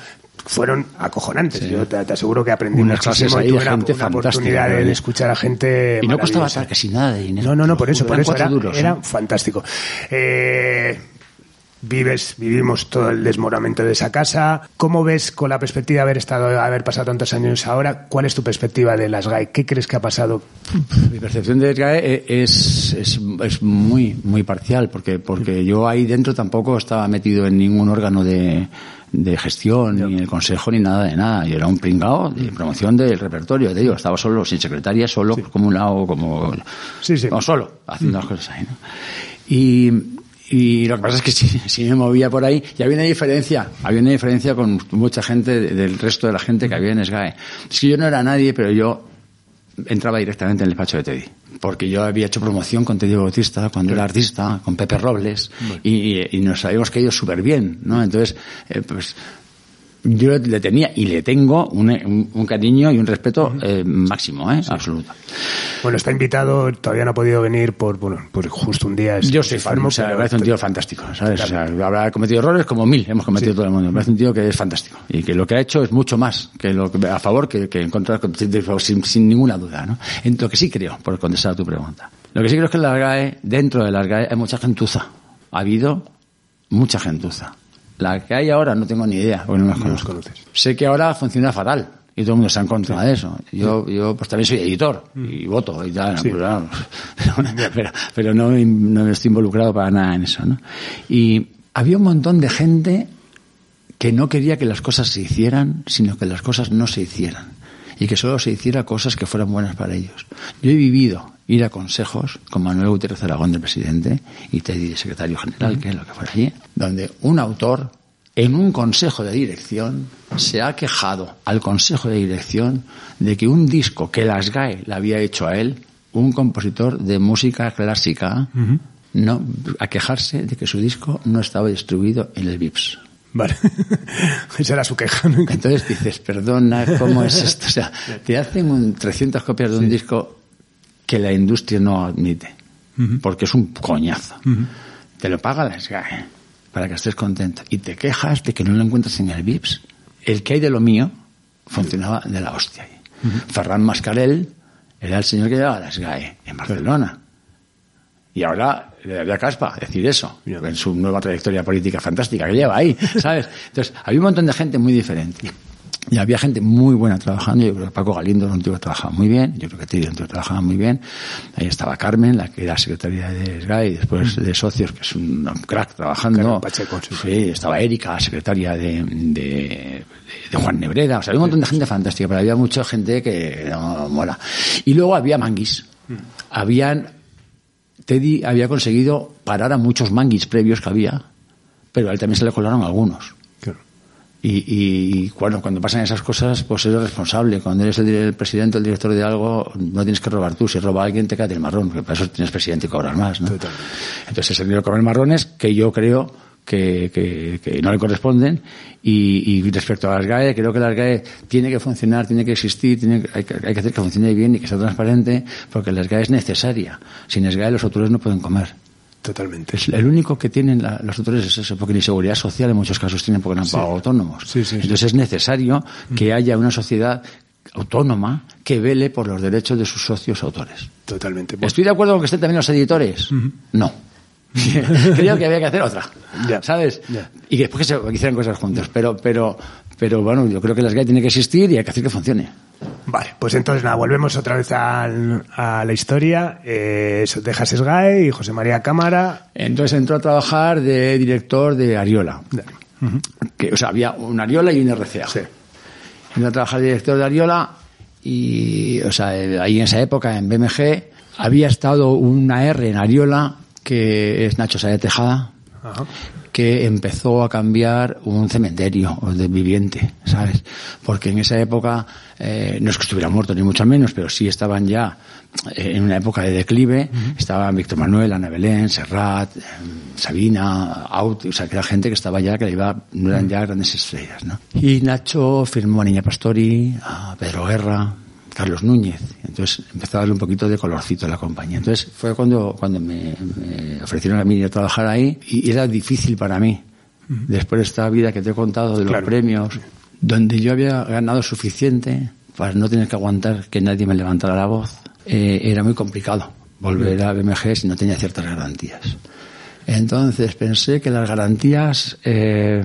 fueron acojonantes. Yo te, te aseguro que aprendí Unas muchísimo clases ahí y tuve una, oportunidad de, de escuchar a gente Y no costaba casi nada de dinero. No, no, no, por eso, por eso era, era ¿eh? fantástico. Eh, vives, vivimos todo el desmoronamiento de esa casa. ¿Cómo ves con la perspectiva de haber estado, haber pasado tantos años ahora? ¿Cuál es tu perspectiva de las GAE? ¿Qué crees que ha pasado? Mi percepción de las GAE es, es, es muy, muy parcial, porque, porque yo ahí dentro tampoco estaba metido en ningún órgano de, de gestión, ni el consejo, ni nada de nada. Yo era un pringao de promoción del repertorio. De ello, estaba solo, sin secretaria, solo, como un lado, como, Sí, sí. como solo, haciendo las cosas ahí, ¿no? Y, y lo que pasa es que si, si me movía por ahí, y había una diferencia, había una diferencia con mucha gente de- del resto de la gente que había en SGAE. Es que yo no era nadie, pero yo entraba directamente en el despacho de Teddy. Porque yo había hecho promoción con Teddy Bautista, cuando era artista, con Pepe Robles, y, y- y nos habíamos caído súper bien, ¿no? Entonces, eh, pues, yo le tenía y le tengo un, un- un cariño y un respeto eh, máximo, ¿eh? Absoluto. Bueno, está invitado, todavía no ha podido venir por, bueno, por justo un día. es- Yo soy fan, o sea, me parece un tío fantástico, ¿sabes? O sea, habrá cometido errores como mil hemos cometido todo el mundo. Me parece un tío que es fantástico. Y que lo que ha hecho es mucho más que lo que, a favor que, que en contra, sin, sin ninguna duda, ¿no? En lo que sí creo, por contestar a tu pregunta. Lo que sí creo es que en la GAE, dentro de la GAE, hay mucha gentuza. Ha habido mucha gentuza. La que hay ahora no tengo ni idea, porque no las No conozco. conoces. Sé que ahora funciona fatal y todo el mundo está en contra de eso. Yo, yo pues también soy editor y voto y tal, Sí. pues, claro, pero, pero, pero no, no estoy involucrado para nada en eso, ¿no? Y había un montón de gente que no quería que las cosas se hicieran, sino que las cosas no se hicieran. Y que solo se hiciera cosas que fueran buenas para ellos. Yo he vivido ir a consejos con Manuel Gutiérrez Aragón, del presidente, y Teddy, secretario general, que es lo que fuera allí, donde un autor, en un consejo de dirección, se ha quejado al consejo de dirección de que un disco que las GAE le había hecho a él, un compositor de música clásica, no, a quejarse de que su disco no estaba distribuido en el VIPS. Vale. Esa era su queja. Entonces dices, perdona, ¿cómo es esto? O sea, te hacen un 300 copias de un disco que la industria no admite, porque es un coñazo. Te lo paga la SGAE para que estés contento. Y te quejas de que no lo encuentras en el VIPS. El que hay de lo mío funcionaba de la hostia. Ferran Mascarell era el señor que llevaba la SGAE en Barcelona. Y ahora le daría caspa decir eso, en su nueva trayectoria política fantástica que lleva ahí, ¿sabes? Entonces, había un montón de gente muy diferente. Y había gente muy buena trabajando. Yo creo que Paco Galindo un tío que trabajaba muy bien. Yo creo que Tiri un tío que trabajaba muy bien. Ahí estaba Carmen, la que era secretaria de SGAE y después de socios, que es un crack trabajando. Pacheco, sí. Sí, estaba Erika, secretaria de, de, de Juan Nebreda. O sea, había un montón de gente fantástica, pero había mucha gente que no mola. Y luego había manguis. Habían Teddy había conseguido parar a muchos manguis previos que había, pero a él también se le colaron algunos. Y, y cuando, cuando pasan esas cosas, pues eres responsable. Cuando eres el, el presidente o el director de algo, no tienes que robar tú. Si roba alguien, te cae el marrón, porque para eso tienes presidente y cobrar más. ¿no? Entonces, el dinero comer marrones que yo creo que, que, que no le corresponden. Y, y respecto a las GAE, creo que las GAE tiene que funcionar, tiene que existir, tiene, que- hay, que, hay que hacer que funcione bien y que sea transparente, porque las GAE es necesaria. Sin las GAE los autores no pueden comer. Totalmente. Es el único que tienen la- los autores es eso, porque ni seguridad social en muchos casos tienen porque no han pagado autónomos. Sí, sí, sí. Entonces es necesario que haya una sociedad autónoma que vele por los derechos de sus socios autores. Totalmente. Pues, ¿Estoy de acuerdo con que estén también los editores? No. Creo que había que hacer otra. Ya. ¿Sabes? Y que después que se hicieran cosas juntos. Pero, pero, pero bueno, yo creo que las GAE tienen que existir y hay que hacer que funcione. Vale, pues entonces nada, volvemos otra vez al- a la historia. Eh, dejas SGAE y José María Cámara. Entonces entró a trabajar de director de Ariola. Que, o sea, había un Ariola y un RCA. Sí. Entró a trabajar de director de Ariola y, o sea, eh, ahí en esa época, en BMG, había estado una R en Ariola, que es Nacho Sáez Tejada, Ajá. Que empezó a cambiar un cementerio de viviente, ¿sabes? Porque en esa época, eh, no es que estuviera muerto ni mucho menos, pero sí estaban ya eh, en una época de declive, estaban Víctor Manuel, Ana Belén, Serrat, eh, Sabina, Aut, o sea, que era gente que estaba ya, que iba, no eran ya grandes estrellas, ¿no? Y Nacho firmó a Niña Pastori, a Pedro Guerra, Carlos Núñez. Entonces empezó a darle un poquito de colorcito a la compañía. Entonces fue cuando, cuando me, me ofrecieron a mí ir a trabajar ahí y era difícil para mí. Después de esta vida que te he contado de los premios, donde yo había ganado suficiente para no tener que aguantar que nadie me levantara la voz, eh, era muy complicado volver a BMG si no tenía ciertas garantías. Entonces pensé que las garantías eh,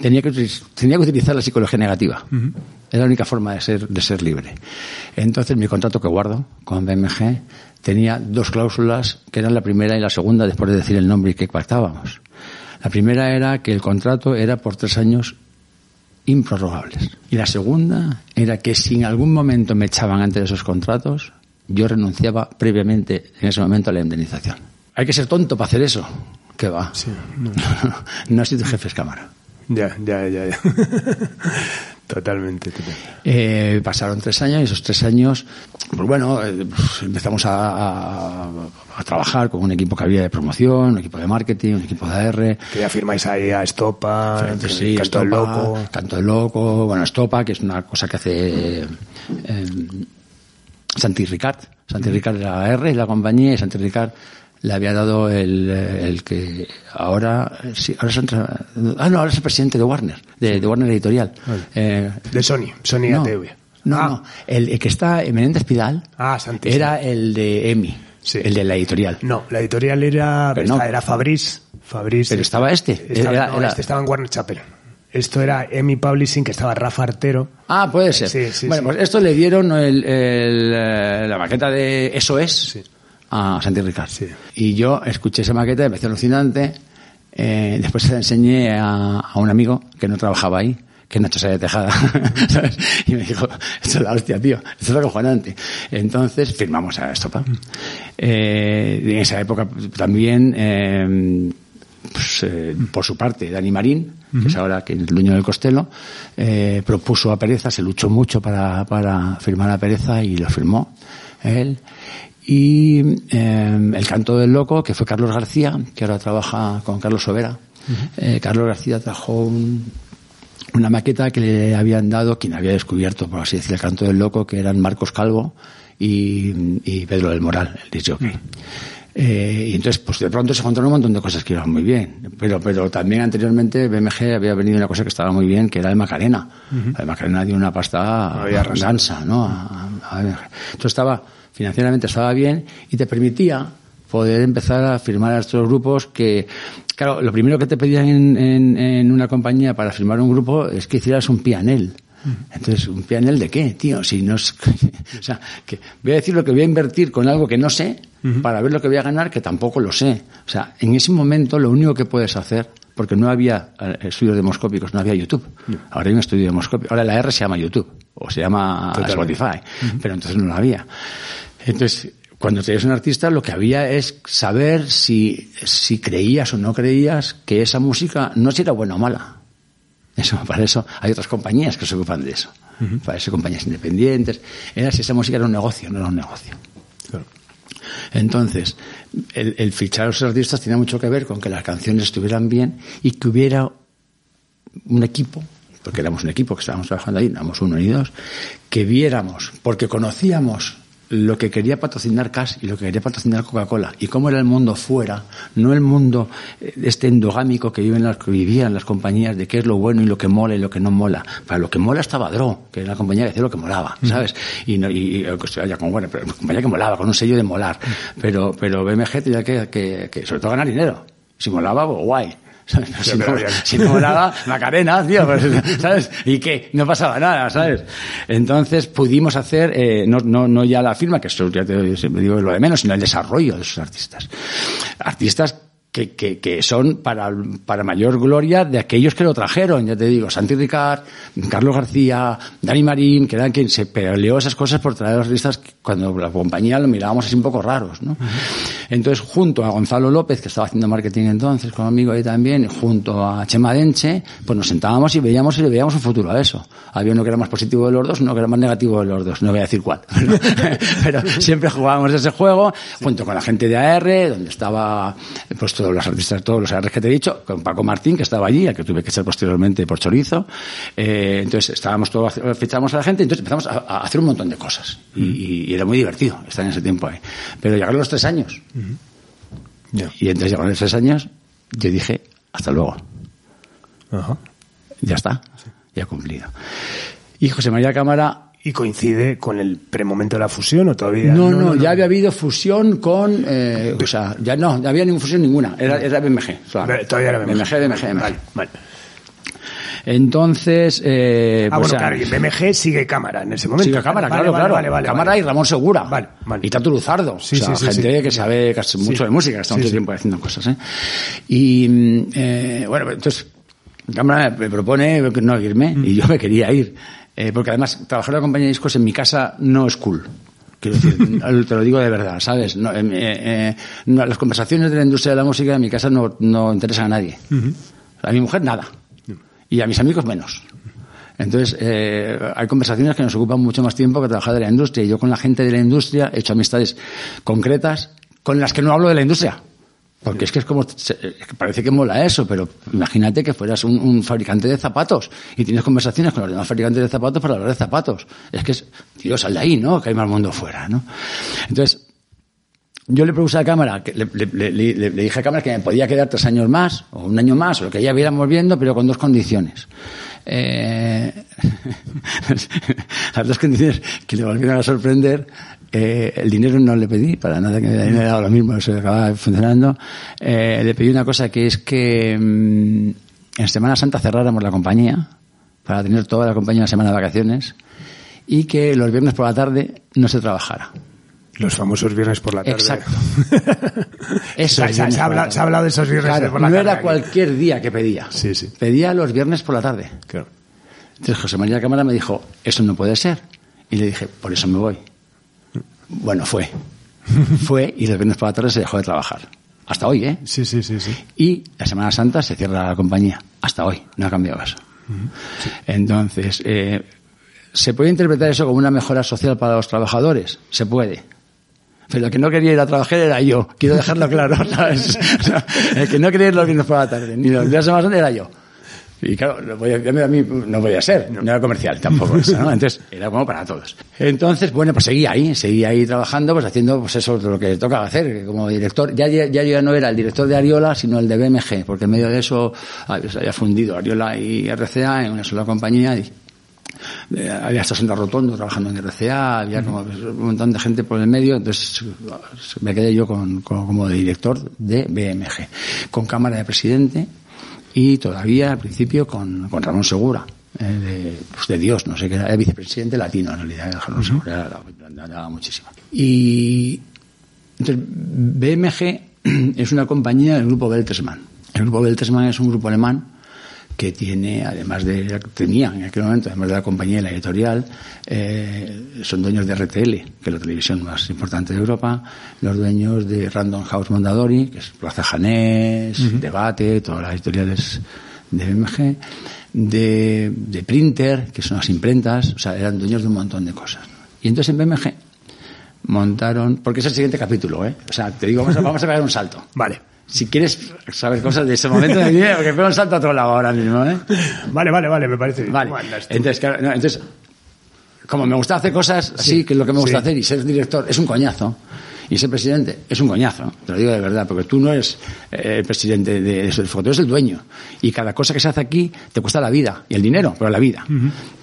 tenía, que, tenía que utilizar la psicología negativa. Es la única forma de ser, de ser libre. Entonces mi contrato que guardo con BMG tenía dos cláusulas que eran la primera y la segunda después de decir el nombre y que pactábamos. La primera era que el contrato era por tres años improrrogables. Y la segunda era que si en algún momento me echaban antes de esos contratos, yo renunciaba previamente en ese momento a la indemnización. Hay que ser tonto para hacer eso. ¿Qué va? no. no has sido jefe de cámara. Ya, ya, ya, ya. Totalmente. Eh, pasaron tres años y esos tres años, pues bueno, eh, pues empezamos a, a, a, trabajar con un equipo que había de promoción, un equipo de marketing, un equipo de AR. Que ya firmáis ahí a Estopa, Frente, sí, Canto del Loco. Canto del Loco, bueno, Estopa, que es una cosa que hace eh, Santi Ricard. Santi Ricard de la AR y la compañía, y Santi Ricard le había dado el, el que ahora sí, ahora es ah no ahora es el presidente de Warner de, de Warner Editorial vale. eh, de Sony Sony no, ATV no, ah. no el, el, que está en Menéndez Pidal ah, Santi, era el de EMI sí. el de la editorial no la editorial era pero no. era Fabriz Fabriz pero estaba este estaba, era, no, era... este estaba en Warner Chapel esto era EMI Publishing, que estaba Rafa Artero. Ah, puede ser. Sí, sí, bueno, sí. pues esto le dieron el, el, la maqueta de Eso es. A Santi Ricard. Sí. Y yo escuché esa maqueta, me pareció alucinante. Eh, después se la enseñé a, a, un amigo que no trabajaba ahí, que Nacho Sáez de Tejada, ¿sabes? Y me dijo, esto es la hostia, tío, esto es acojonante. Entonces firmamos a Estopa. Eh, en esa época también, eh, pues, eh, por su parte, Dani Marín, uh -huh. que es ahora que es el dueño del Costello, eh, propuso a Pereza, se luchó mucho para, para firmar a Pereza y lo firmó él y eh, El canto del loco, que fue Carlos García, que ahora trabaja con Carlos Sobera. Uh -huh. eh, Carlos García trajo un, una maqueta que le habían dado quien había descubierto, por así decir, El canto del loco, que eran Marcos Calvo y, y Pedro del Moral, el disc jockey. Uh -huh. Eh, y entonces, pues de pronto se encontraron un montón de cosas que iban muy bien. Pero, pero también anteriormente BMG había venido una cosa que estaba muy bien, que era el Macarena. Uh -huh. El Macarena dio una pasta gansa, ¿no? A, a. Entonces estaba, financieramente estaba bien y te permitía poder empezar a firmar a estos grupos que, claro, lo primero que te pedían en, en, en una compañía para firmar un grupo es que hicieras un pianel. Entonces, ¿un pianel de qué, tío? Si no es, o sea, que voy a decir lo que voy a invertir con algo que no sé uh -huh. para ver lo que voy a ganar que tampoco lo sé. O sea, en ese momento lo único que puedes hacer, porque no había eh, estudios demoscópicos, no había YouTube. Ahora hay un estudio demoscópico. Ahora la R se llama YouTube o se llama Totalmente. Spotify, uh -huh. pero entonces no lo había. Entonces, cuando te eres un artista, lo que había es saber si, si creías o no creías que esa música no si era buena o mala. Eso, para eso hay otras compañías que se ocupan de eso. Uh -huh. Para eso compañías independientes. Era si esa música era un negocio, no era un negocio. Claro. Entonces, el, el, fichar a los artistas tenía mucho que ver con que las canciones estuvieran bien y que hubiera un equipo, porque éramos un equipo que estábamos trabajando ahí, éramos uno y dos, que viéramos, porque conocíamos lo que quería patrocinar Cash y lo que quería patrocinar Coca-Cola y cómo era el mundo fuera, no el mundo este endogámico que viven las que vivían las compañías de qué es lo bueno y lo que mola y lo que no mola. Para lo que mola estaba Dro, que era la compañía que hacía lo que molaba, ¿sabes? Y, no, y, y ya con bueno, pero compañía que molaba, con un sello de molar. Pero, pero BMG tenía que, que, que sobre todo ganar dinero. Si molaba, pues guay. ¿Sabes? Si, no, si no molaba, Macarena, tío, pues, ¿sabes? ¿Y qué? No pasaba nada, ¿sabes? Entonces pudimos hacer, eh, no, no, no ya la firma, que esto ya te siempre digo lo de menos, sino el desarrollo de esos artistas. Artistas que, que, que, son para, para mayor gloria de aquellos que lo trajeron, ya te digo, Santi Ricard, Carlos García, Dani Marín, que eran quien se peleó esas cosas por traer a los artistas cuando la compañía lo mirábamos así un poco raros, ¿no? Entonces, junto a Gonzalo López, que estaba haciendo marketing entonces conmigo ahí también, junto a Chema Denche, pues nos sentábamos y veíamos y le veíamos un futuro a eso. Había uno que era más positivo de los dos, uno que era más negativo de los dos, no voy a decir cuál. Pero, siempre jugábamos ese juego, junto con la gente de AR, donde estaba, pues todos los artistas, todos los AR que te he dicho, con Paco Martín, que estaba allí, al que tuve que echar posteriormente por chorizo. Eh, entonces, estábamos todos, fichamos a la gente, entonces empezamos a, a hacer un montón de cosas. Y, y, y, era muy divertido estar en ese tiempo ahí. Pero llegaron los tres años. Uh -huh. yeah. Y entonces llegaron los tres años, yo dije, hasta luego. -huh. Ya está, sí. ya cumplido. Y José María Cámara ¿Y coincide con el premomento de la fusión o todavía? No, no, ya había habido fusión con. Eh, o sea, ya no, ya había ninguna fusión ninguna. Era, era BMG. Todavía era BMG. BMG, BMG, BMG. Vale, vale. Entonces, eh, Ah, pues, bueno, o sea, claro, y BMG sigue cámara en ese momento. Sigue cámara, Vale, claro, vale, claro. Vale, vale, cámara vale. y Ramón Segura. Vale, vale. Y Tato Luzardo. Sí, o sea, sí, sí, gente sí. que sabe casi mucho de música, que está Sí, mucho sí. tiempo haciendo cosas, ¿eh? Y, eh, bueno, entonces, cámara me propone no irme, Mm. y yo me quería ir. Eh, porque además, trabajar en la compañía de discos en mi casa no es cool. Quiero decir, te lo digo de verdad, ¿sabes? No, eh, eh, no, las conversaciones de la industria de la música en mi casa no, no interesan a nadie. A mi mujer nada. Y a mis amigos menos. Entonces, eh, hay conversaciones que nos ocupan mucho más tiempo que trabajar de la industria. Y yo con la gente de la industria he hecho amistades concretas con las que no hablo de la industria. Porque es que es como, que parece que mola eso, pero imagínate que fueras un, fabricante de zapatos y tienes conversaciones con los demás fabricantes de zapatos para hablar de zapatos. Es que es, tío, sal de ahí, ¿no? Que hay más mundo fuera, ¿no? Entonces, yo le propuse a Cámara, que le dije a Cámara que me podía quedar tres años más, o un año más, o lo que ya viéramos viendo, pero con dos condiciones. Eh, las dos condiciones que le volvieron a sorprender, eh, el dinero no le pedí, para nada que me dado lo mismo, eso acababa funcionando. Eh, le pedí una cosa que es que mm, en Semana Santa cerráramos la compañía, para tener toda la compañía una semana de vacaciones, y que los viernes por la tarde no se trabajara. Los famosos viernes por la tarde. Exacto. Se, Esos se- se habla, tarde. se ha hablado de esos viernes Claro, por la no tarde. era aquí. cualquier día que pedía. Sí, sí. Pedía los viernes por la tarde. Claro. Entonces José María Cámara me dijo, eso no puede ser. Y le dije, por eso me voy. Bueno, fue. fue y los viernes por la tarde se dejó de trabajar. Hasta hoy, ¿eh? Sí, sí, sí, sí. Y la Semana Santa se cierra la compañía. Hasta hoy. No ha cambiado eso. Entonces, eh, ¿se puede interpretar eso como una mejora social para los trabajadores? Se puede. Pero el que no quería ir a trabajar era yo. Quiero dejarlo claro, ¿sabes? El que no quería ir los viernes por la tarde, ni los días de Semana Santa era yo. Y claro, no podía, a mí no podía ser, no era comercial tampoco eso, ¿no? Entonces, era como para todos. Entonces, bueno, pues seguía ahí, seguía ahí trabajando, pues haciendo pues eso, lo que tocaba hacer, que como director. Ya, ya, ya yo ya no era el director de Ariola, sino el de BMG, porque en medio de eso ah, se había fundido Ariola y RCA en una sola compañía y eh, había hasta Sandra Rotondo trabajando en RCA, había como pues, un montón de gente por el medio, entonces me quedé yo con, con- como director de BMG, con cámara de presidente y todavía al principio con, con Ramón Segura. eh, de, pues de Dios, no sé qué era, era vicepresidente latino en realidad, Ramón Segura, era muchísimo. Y entonces, BMG es una compañía del grupo Bertelsmann. El grupo Bertelsmann es un grupo alemán que tiene, además de, tenía en aquel momento, además de la compañía y la editorial, eh, son dueños de RTL, que es la televisión más importante de Europa, los dueños de Random House Mondadori, que es Plaza Janés, Debate, todas las editoriales de BMG, de, de Printer, que son las imprentas, o sea, eran dueños de un montón de cosas. Y entonces en BMG montaron, porque es el siguiente capítulo, ¿eh? O sea, te digo, vamos a, vamos a pegar un salto. Vale. Si quieres saber cosas de ese momento de mi vida, porque pego un salto a otro lado ahora mismo, ¿eh? Vale, vale, vale, me parece bien. Vale. Entonces, claro, no, entonces, como me gusta hacer cosas así, que es lo que me gusta sí. hacer, y ser director es un coñazo, y ser presidente es un coñazo, te lo digo de verdad, porque tú no eres eh, el presidente de eso, tú eres el dueño, y cada cosa que se hace aquí te cuesta la vida, y el dinero, pero la vida.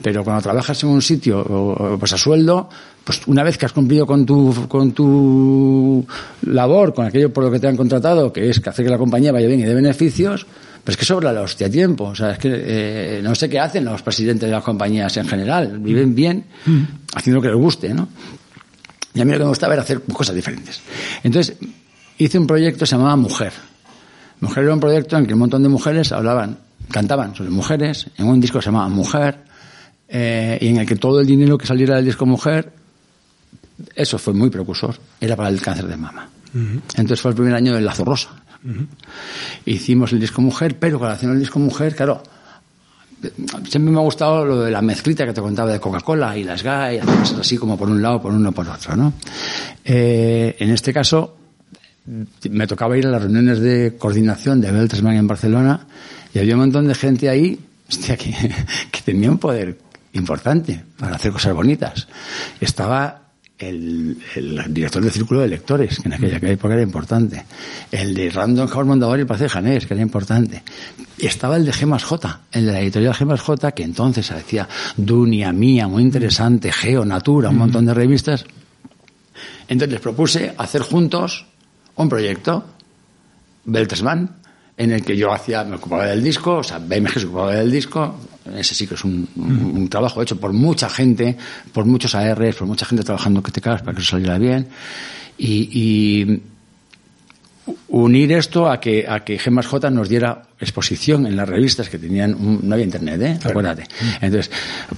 Pero cuando trabajas en un sitio, o- o, pues a sueldo, pues una vez que has cumplido con tu, con tu labor, con aquello por lo que te han contratado, que es que hacer que la compañía vaya bien y dé beneficios, pero es que sobra la hostia tiempo. O sea, es que eh, no sé qué hacen los presidentes de las compañías en general. Viven bien haciendo lo que les guste, ¿no? Y a mí lo que me gustaba era hacer cosas diferentes. Entonces, hice un proyecto que se llamaba Mujer. Mujer era un proyecto en que un montón de mujeres hablaban, cantaban sobre mujeres, en un disco que se llamaba Mujer, eh, y en el que todo el dinero que saliera del disco Mujer, eso fue muy precursor, era para el cáncer de mama. Entonces fue el primer año del Lazo Rosa. Hicimos el disco Mujer, pero cuando hacíamos el disco Mujer, claro, siempre me ha gustado lo de la mezclita que te contaba de Coca-Cola y las GAE, cosas así como por un lado, por uno, por otro, ¿no? Eh, en este caso, me tocaba ir a las reuniones de coordinación de Bertelsmann en Barcelona y había un montón de gente ahí que tenía un poder importante para hacer cosas bonitas. Estaba el, el, director del Círculo de Lectores, que en aquella época era importante, el de Random House Mondadori y de Janés, que era importante, estaba el de G J, el de la editorial G J, que entonces decía Dunia, Mía, muy interesante, Geo, Natura, un montón de revistas. Entonces les propuse hacer juntos un proyecto, Beltesman, en el que yo hacía, me ocupaba del disco, o sea, BMG se ocupaba del disco, ese sí que es un, un, trabajo hecho por mucha gente, por muchos ARs, por mucha gente trabajando que te cagas para que eso saliera bien, y, y unir esto a que, a que G J nos diera exposición en las revistas que tenían, no había internet, ¿eh? Acuérdate. Entonces,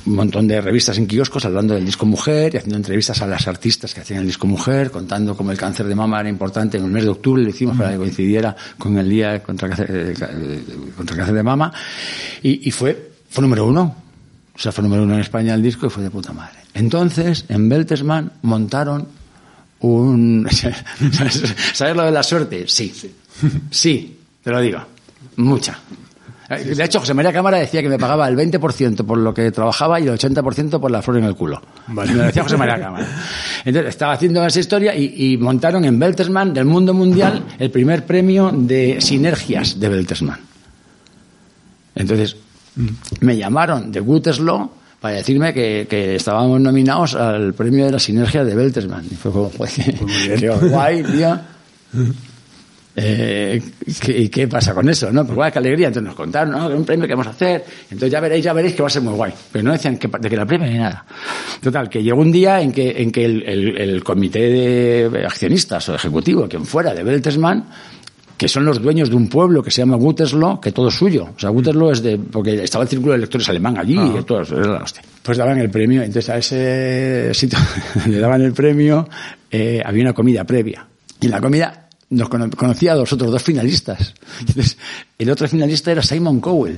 un montón de revistas en kioscos hablando del disco mujer y haciendo entrevistas a las artistas que hacían el disco mujer, contando cómo el cáncer de mama era importante. En el mes de octubre lo hicimos para que coincidiera con el día contra el cáncer, contra el cáncer de mama. Y, y fue, fue número uno. O sea, fue número uno en España el disco y fue de puta madre. Entonces, en Beltesman montaron un... ¿Sabes lo de la suerte? Sí. Sí, te lo digo. Mucha. De hecho, José María Cámara decía que me pagaba el 20% por lo que trabajaba y el 80% por la flor en el culo. Vale. Me lo decía José María Cámara. Entonces, estaba haciendo esa historia y, y montaron en Beltesman del mundo mundial el primer premio de sinergias de Beltesman. Entonces, me llamaron de Gütersloh para decirme que, que, estábamos nominados al premio de la sinergia de Beltesman. Y fue como, pues, qué guay, tío. Eh, ¿qué, ¿qué, pasa con eso? ¿no? Pues guay, qué alegría. Entonces nos contaron, ¿no? un premio que vamos a hacer. Entonces ya veréis, ya veréis que va a ser muy guay. Pero no decían que, de que la premio ni nada. Total, que llegó un día en que, en que el, el, el comité de accionistas o ejecutivo, quien fuera, de Beltesman, que son los dueños de un pueblo que se llama Gütersloh, que todo es suyo. O sea, Gütersloh es de, porque estaba el círculo de lectores alemán allí, ah. y todo, era la hostia. Pues daban el premio, entonces a ese sitio le daban el premio, eh, había una comida previa. Y en la comida nos conocía a los otros dos finalistas. Entonces, el otro finalista era Simon Cowell.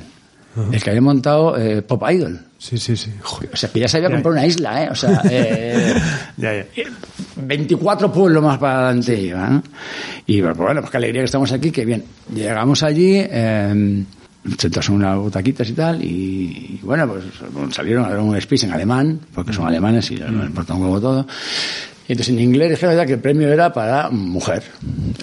El que había montado eh, Pop Idol. Sí, sí, sí. O sea, que ya se había comprado una isla, ¿eh? O sea, eh, ya, ya. 24 pueblos más para adelante iba, ¿no? Y pues, bueno, pues qué alegría que estamos aquí, que bien. Llegamos allí, eh, sentados en unas butaquitas y tal, y, y, bueno, pues salieron a dar un speech en alemán, porque son alemanes y les importa un huevo todo. Entonces en inglés dijeron que el premio era para mujer.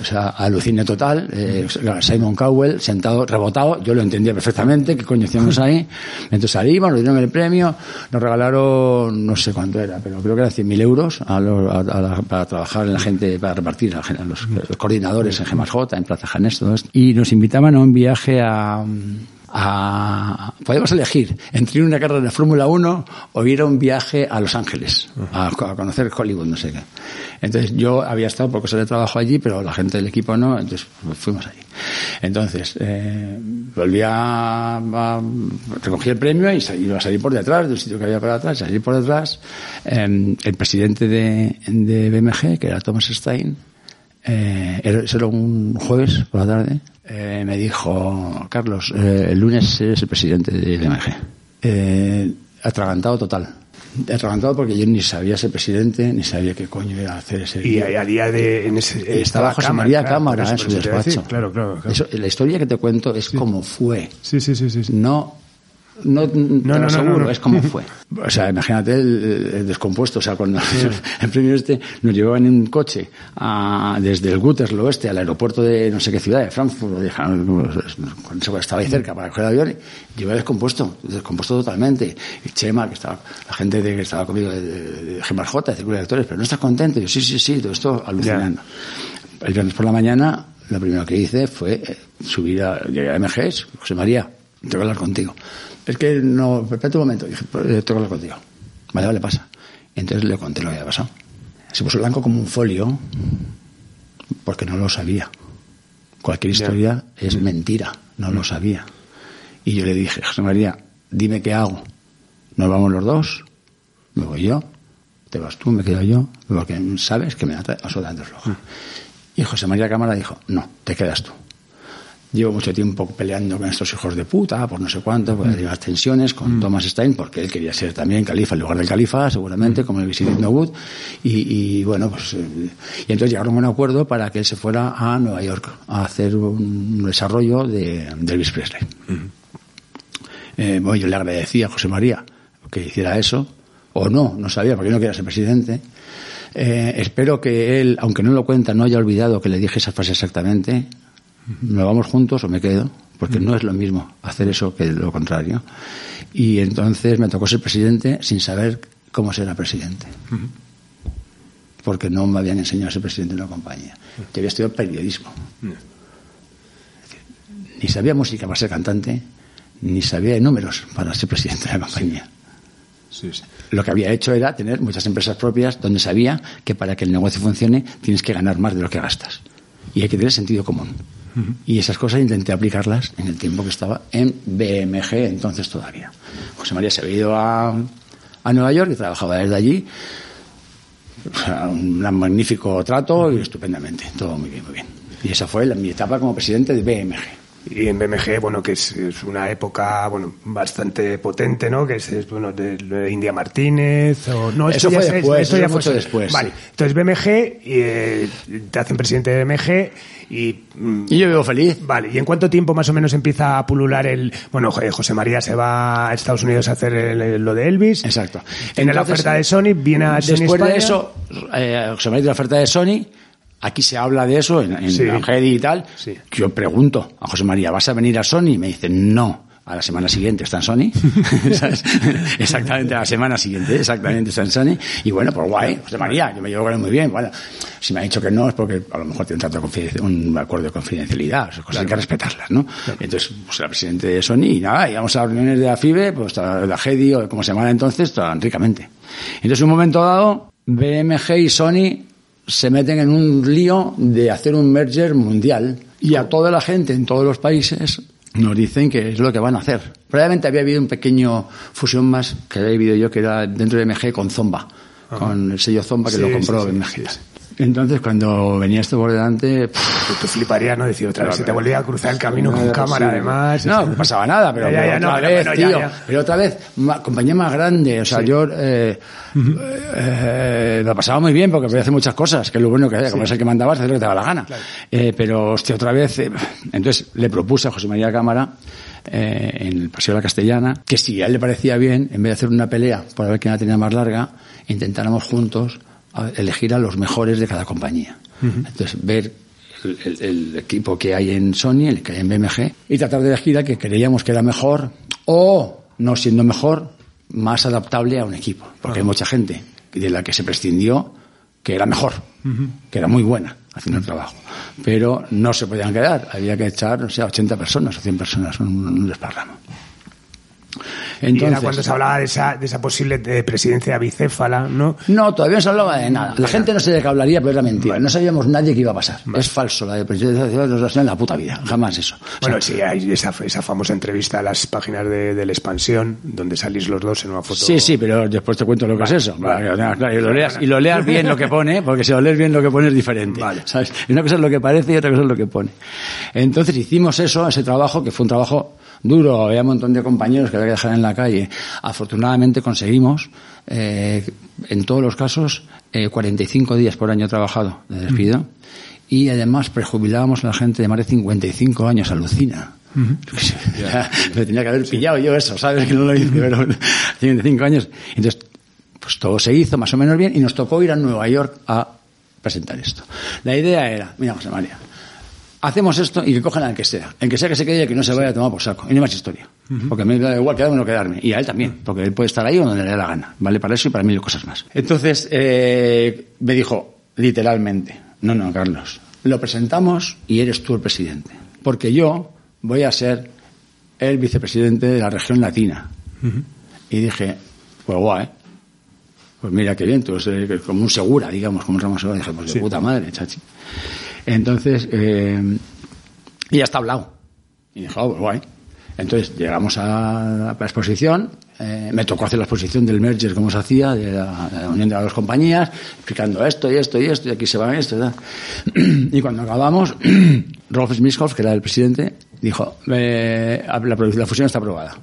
O sea, alucine total. Eh, Simon Cowell sentado, rebotado. Yo lo entendía perfectamente. ¿Qué coño hacíamos ahí? Entonces salimos, nos dieron el premio. Nos regalaron, no sé cuánto era, pero creo que eran 100.000 euros a los, a, a para trabajar en la gente, para repartir a, los, los, coordinadores en J, en Plaza Janés, todo esto. Y nos invitaban a un viaje a a, podemos elegir entre ir a una carrera de Fórmula 1 o ir a un viaje a Los Ángeles, a, conocer Hollywood, no sé qué. Entonces yo había estado por cosas de trabajo allí, pero la gente del equipo no, entonces fuimos allí. Entonces, eh, volví a, recogí el premio y iba a salir por detrás del sitio que había para atrás, salir por detrás, eh, el presidente de, de BMG, que era Thomas Stein, eh, eso era un jueves por la tarde, eh, me dijo, Carlos, eh, el lunes eres el presidente del MG. Eh, atragantado total. Atragantado porque yo ni sabía ser presidente, ni sabía qué coño iba a hacer ese día. Y a día de... En ese, estaba José María Cámara, en su despacho. Claro, claro, claro. Eso, la historia que te cuento es sí. como fue. Sí, sí, sí, sí. sí. No no, no, no, seguro, no, es como fue. O sea, imagínate el, el descompuesto. O sea, cuando sí. el premio este nos llevaban en un coche a, desde el Gütersloh este al aeropuerto de no sé qué ciudad, de Frankfurt, de, cuando estaba ahí cerca para coger el avión, llevaba descompuesto, descompuesto totalmente. Y Chema, que estaba, la gente de, que estaba conmigo de, de, de Gemar J, de Círculo de Lectores, pero no estás contento. Y yo, sí, sí, sí, todo esto alucinando. Yeah. El viernes por la mañana, lo primero que hice fue subir a, llegué a MGS, José María, tengo que hablar contigo es que no, espérate un momento, dije, pues, tengo que hablar contigo. Vale, vale, pasa. Entonces le conté lo que había pasado. Se puso blanco como un folio, porque no lo sabía. Cualquier historia yeah. es mentira, no lo sabía. Y yo le dije, José María, dime qué hago. Nos vamos los dos, me voy yo, te vas tú, me quedo yo, porque sabes que me da absolutamente floja. Y José María Cámara dijo, no, te quedas tú. Llevo mucho tiempo peleando con estos hijos de puta, por no sé cuánto, por las tensiones con mm. Thomas Stein, porque él quería ser también califa en lugar del califa, seguramente, mm. como el Visited No Wood. Y, y, bueno, pues. Eh, y entonces llegaron a un acuerdo para que él se fuera a Nueva York a hacer un desarrollo de, de Elvis Presley. Mm. Eh, bueno, yo le agradecía a José María que hiciera eso, o no, no sabía, porque yo no quería ser presidente. Eh, espero que él, aunque no lo cuenta, no haya olvidado que le dije esa frase exactamente. ¿Me vamos juntos o me quedo? Porque no es lo mismo hacer eso que lo contrario. Y entonces me tocó ser presidente sin saber cómo ser presidente. Porque no me habían enseñado a ser presidente de una compañía. Yo había estudiado periodismo. Ni sabía música para ser cantante, ni sabía de números para ser presidente de la compañía. Lo que había hecho era tener muchas empresas propias donde sabía que para que el negocio funcione tienes que ganar más de lo que gastas. Y hay que tener sentido común. Y esas cosas intenté aplicarlas en el tiempo que estaba en BMG, entonces todavía. José María se había ido a, a Nueva York y trabajaba desde allí. un magnífico trato y estupendamente. Todo muy bien, muy bien. Y esa fue mi etapa como presidente de BMG y en BMG, bueno, que es, una época, bueno, bastante potente, ¿no? Que es, bueno, de, India Martínez, o... No, eso fue después, esto ya fue después. Vale, entonces BMG, y, eh, te hacen presidente de BMG y... Mm, y yo vivo feliz. Vale, ¿y en cuánto tiempo más o menos empieza a pulular el... Bueno, José María se va a Estados Unidos a hacer lo de Elvis. Exacto. Tiene la oferta de Sony, viene a Sony Después de eso, eh, José María tiene la oferta de Sony Aquí se habla de eso en, en y tal. Yo pregunto a José María, ¿vas a venir a Sony? Y me dice, no. A la semana siguiente está en Sony. exactamente a la semana siguiente, exactamente está en Sony. Y bueno, pues guay, José María, yo me llevo con él muy bien. Bueno, si me ha dicho que no es porque a lo mejor tiene un, trato un acuerdo de confidencialidad, esas cosas hay que respetarlas, ¿no? Entonces, pues era presidente de Sony y nada, íbamos a las reuniones de la FIBE, pues de la GEDI o como se llamaba entonces, tan ricamente. Entonces, en un momento dado, BMG y Sony se meten en un lío de hacer un merger mundial y a toda la gente en todos los países nos dicen que es lo que van a hacer. Probablemente había habido un pequeño fusión más que había habido yo que era dentro de MG con Zomba, con el sello Zomba que lo compró MG. Entonces, cuando venía esto por delante... Tú fliparías, ¿no? Decir otra vez, se te volvía a cruzar el camino con cámara, además... No, no pasaba nada, pero, otra vez, tío, pero otra vez, compañía más grande, o sea, yo eh, eh, lo pasaba muy bien porque podía hacer muchas cosas, que es lo bueno que había, como es el que mandabas, hacer lo que te daba la gana. Eh, pero, hostia, otra vez... Eh, entonces, le propuse a José María Cámara eh, en el Paseo de la Castellana, que si a él le parecía bien, en vez de hacer una pelea por ver quién la tenía más larga, intentáramos juntos elegir a los mejores de cada compañía. Entonces, ver el, equipo que hay en Sony, el que hay en BMG, y tratar de elegir al que creíamos que era mejor o, no siendo mejor, más adaptable a un equipo. Porque hay mucha gente de la que se prescindió que era mejor, que era muy buena haciendo el trabajo. Pero no se podían quedar, había que echar, o sea, 80 personas o 100 personas, un, un desparramo. Entonces, era cuando se hablaba de esa, de esa posible eh, presidencia bicéfala, ¿no? No, todavía no se hablaba de nada. La gente no sabía que hablaría, pero era mentira. No sabíamos nadie que iba a pasar. Es falso, la de presidencia bicéfala en la puta vida. Jamás eso. Bueno, sí, hay esa, esa famosa entrevista a las páginas de, de, la expansión, donde salís los dos en una foto. Sí, sí, pero después te cuento lo que es eso. y, lo leas, y lo leas bien lo que pone, porque si lo lees bien lo que pone es diferente. ¿sabes? Una cosa es lo que parece y otra cosa es lo que pone. Entonces hicimos eso, ese trabajo, que fue un trabajo duro, había un montón de compañeros que había que dejar en la calle. Afortunadamente conseguimos, eh, en todos los casos, eh, 45 días por año trabajado de despido. Y además prejubilábamos a la gente de más de 55 años, alucina. Me tenía que haber pillado yo eso, ¿sabes? Que no lo hice, pero 55 años. Entonces, pues todo se hizo más o menos bien y nos tocó ir a Nueva York a presentar esto. La idea era, mira José María, hacemos esto y que cogen al que sea. El que sea que se quede y que no se vaya a tomar por saco. Y no hay más historia. Porque me da igual quedarme o no quedarme. Y a él también, porque él puede estar ahí donde le dé la gana. Vale para eso y para mil cosas más. Entonces, eh, me dijo, literalmente, no, no, Carlos, lo presentamos y eres tú el presidente. Porque yo voy a ser el vicepresidente de la región latina. Y dije, pues guay. Pues mira qué bien, tú eres como un segura, digamos, como un ramo segura. Dije, pues de puta madre, chachi. Entonces, eh, y ya está hablado. Y dijo, oh, guay. Entonces llegamos a la exposición, eh, me tocó hacer la exposición del merger, como se hacía, de la, unión de las dos compañías, explicando esto y esto y esto, y aquí se va esto. Y cuando acabamos, Rolf Smithhoff, que era el presidente, dijo, eh, la, la fusión está aprobada.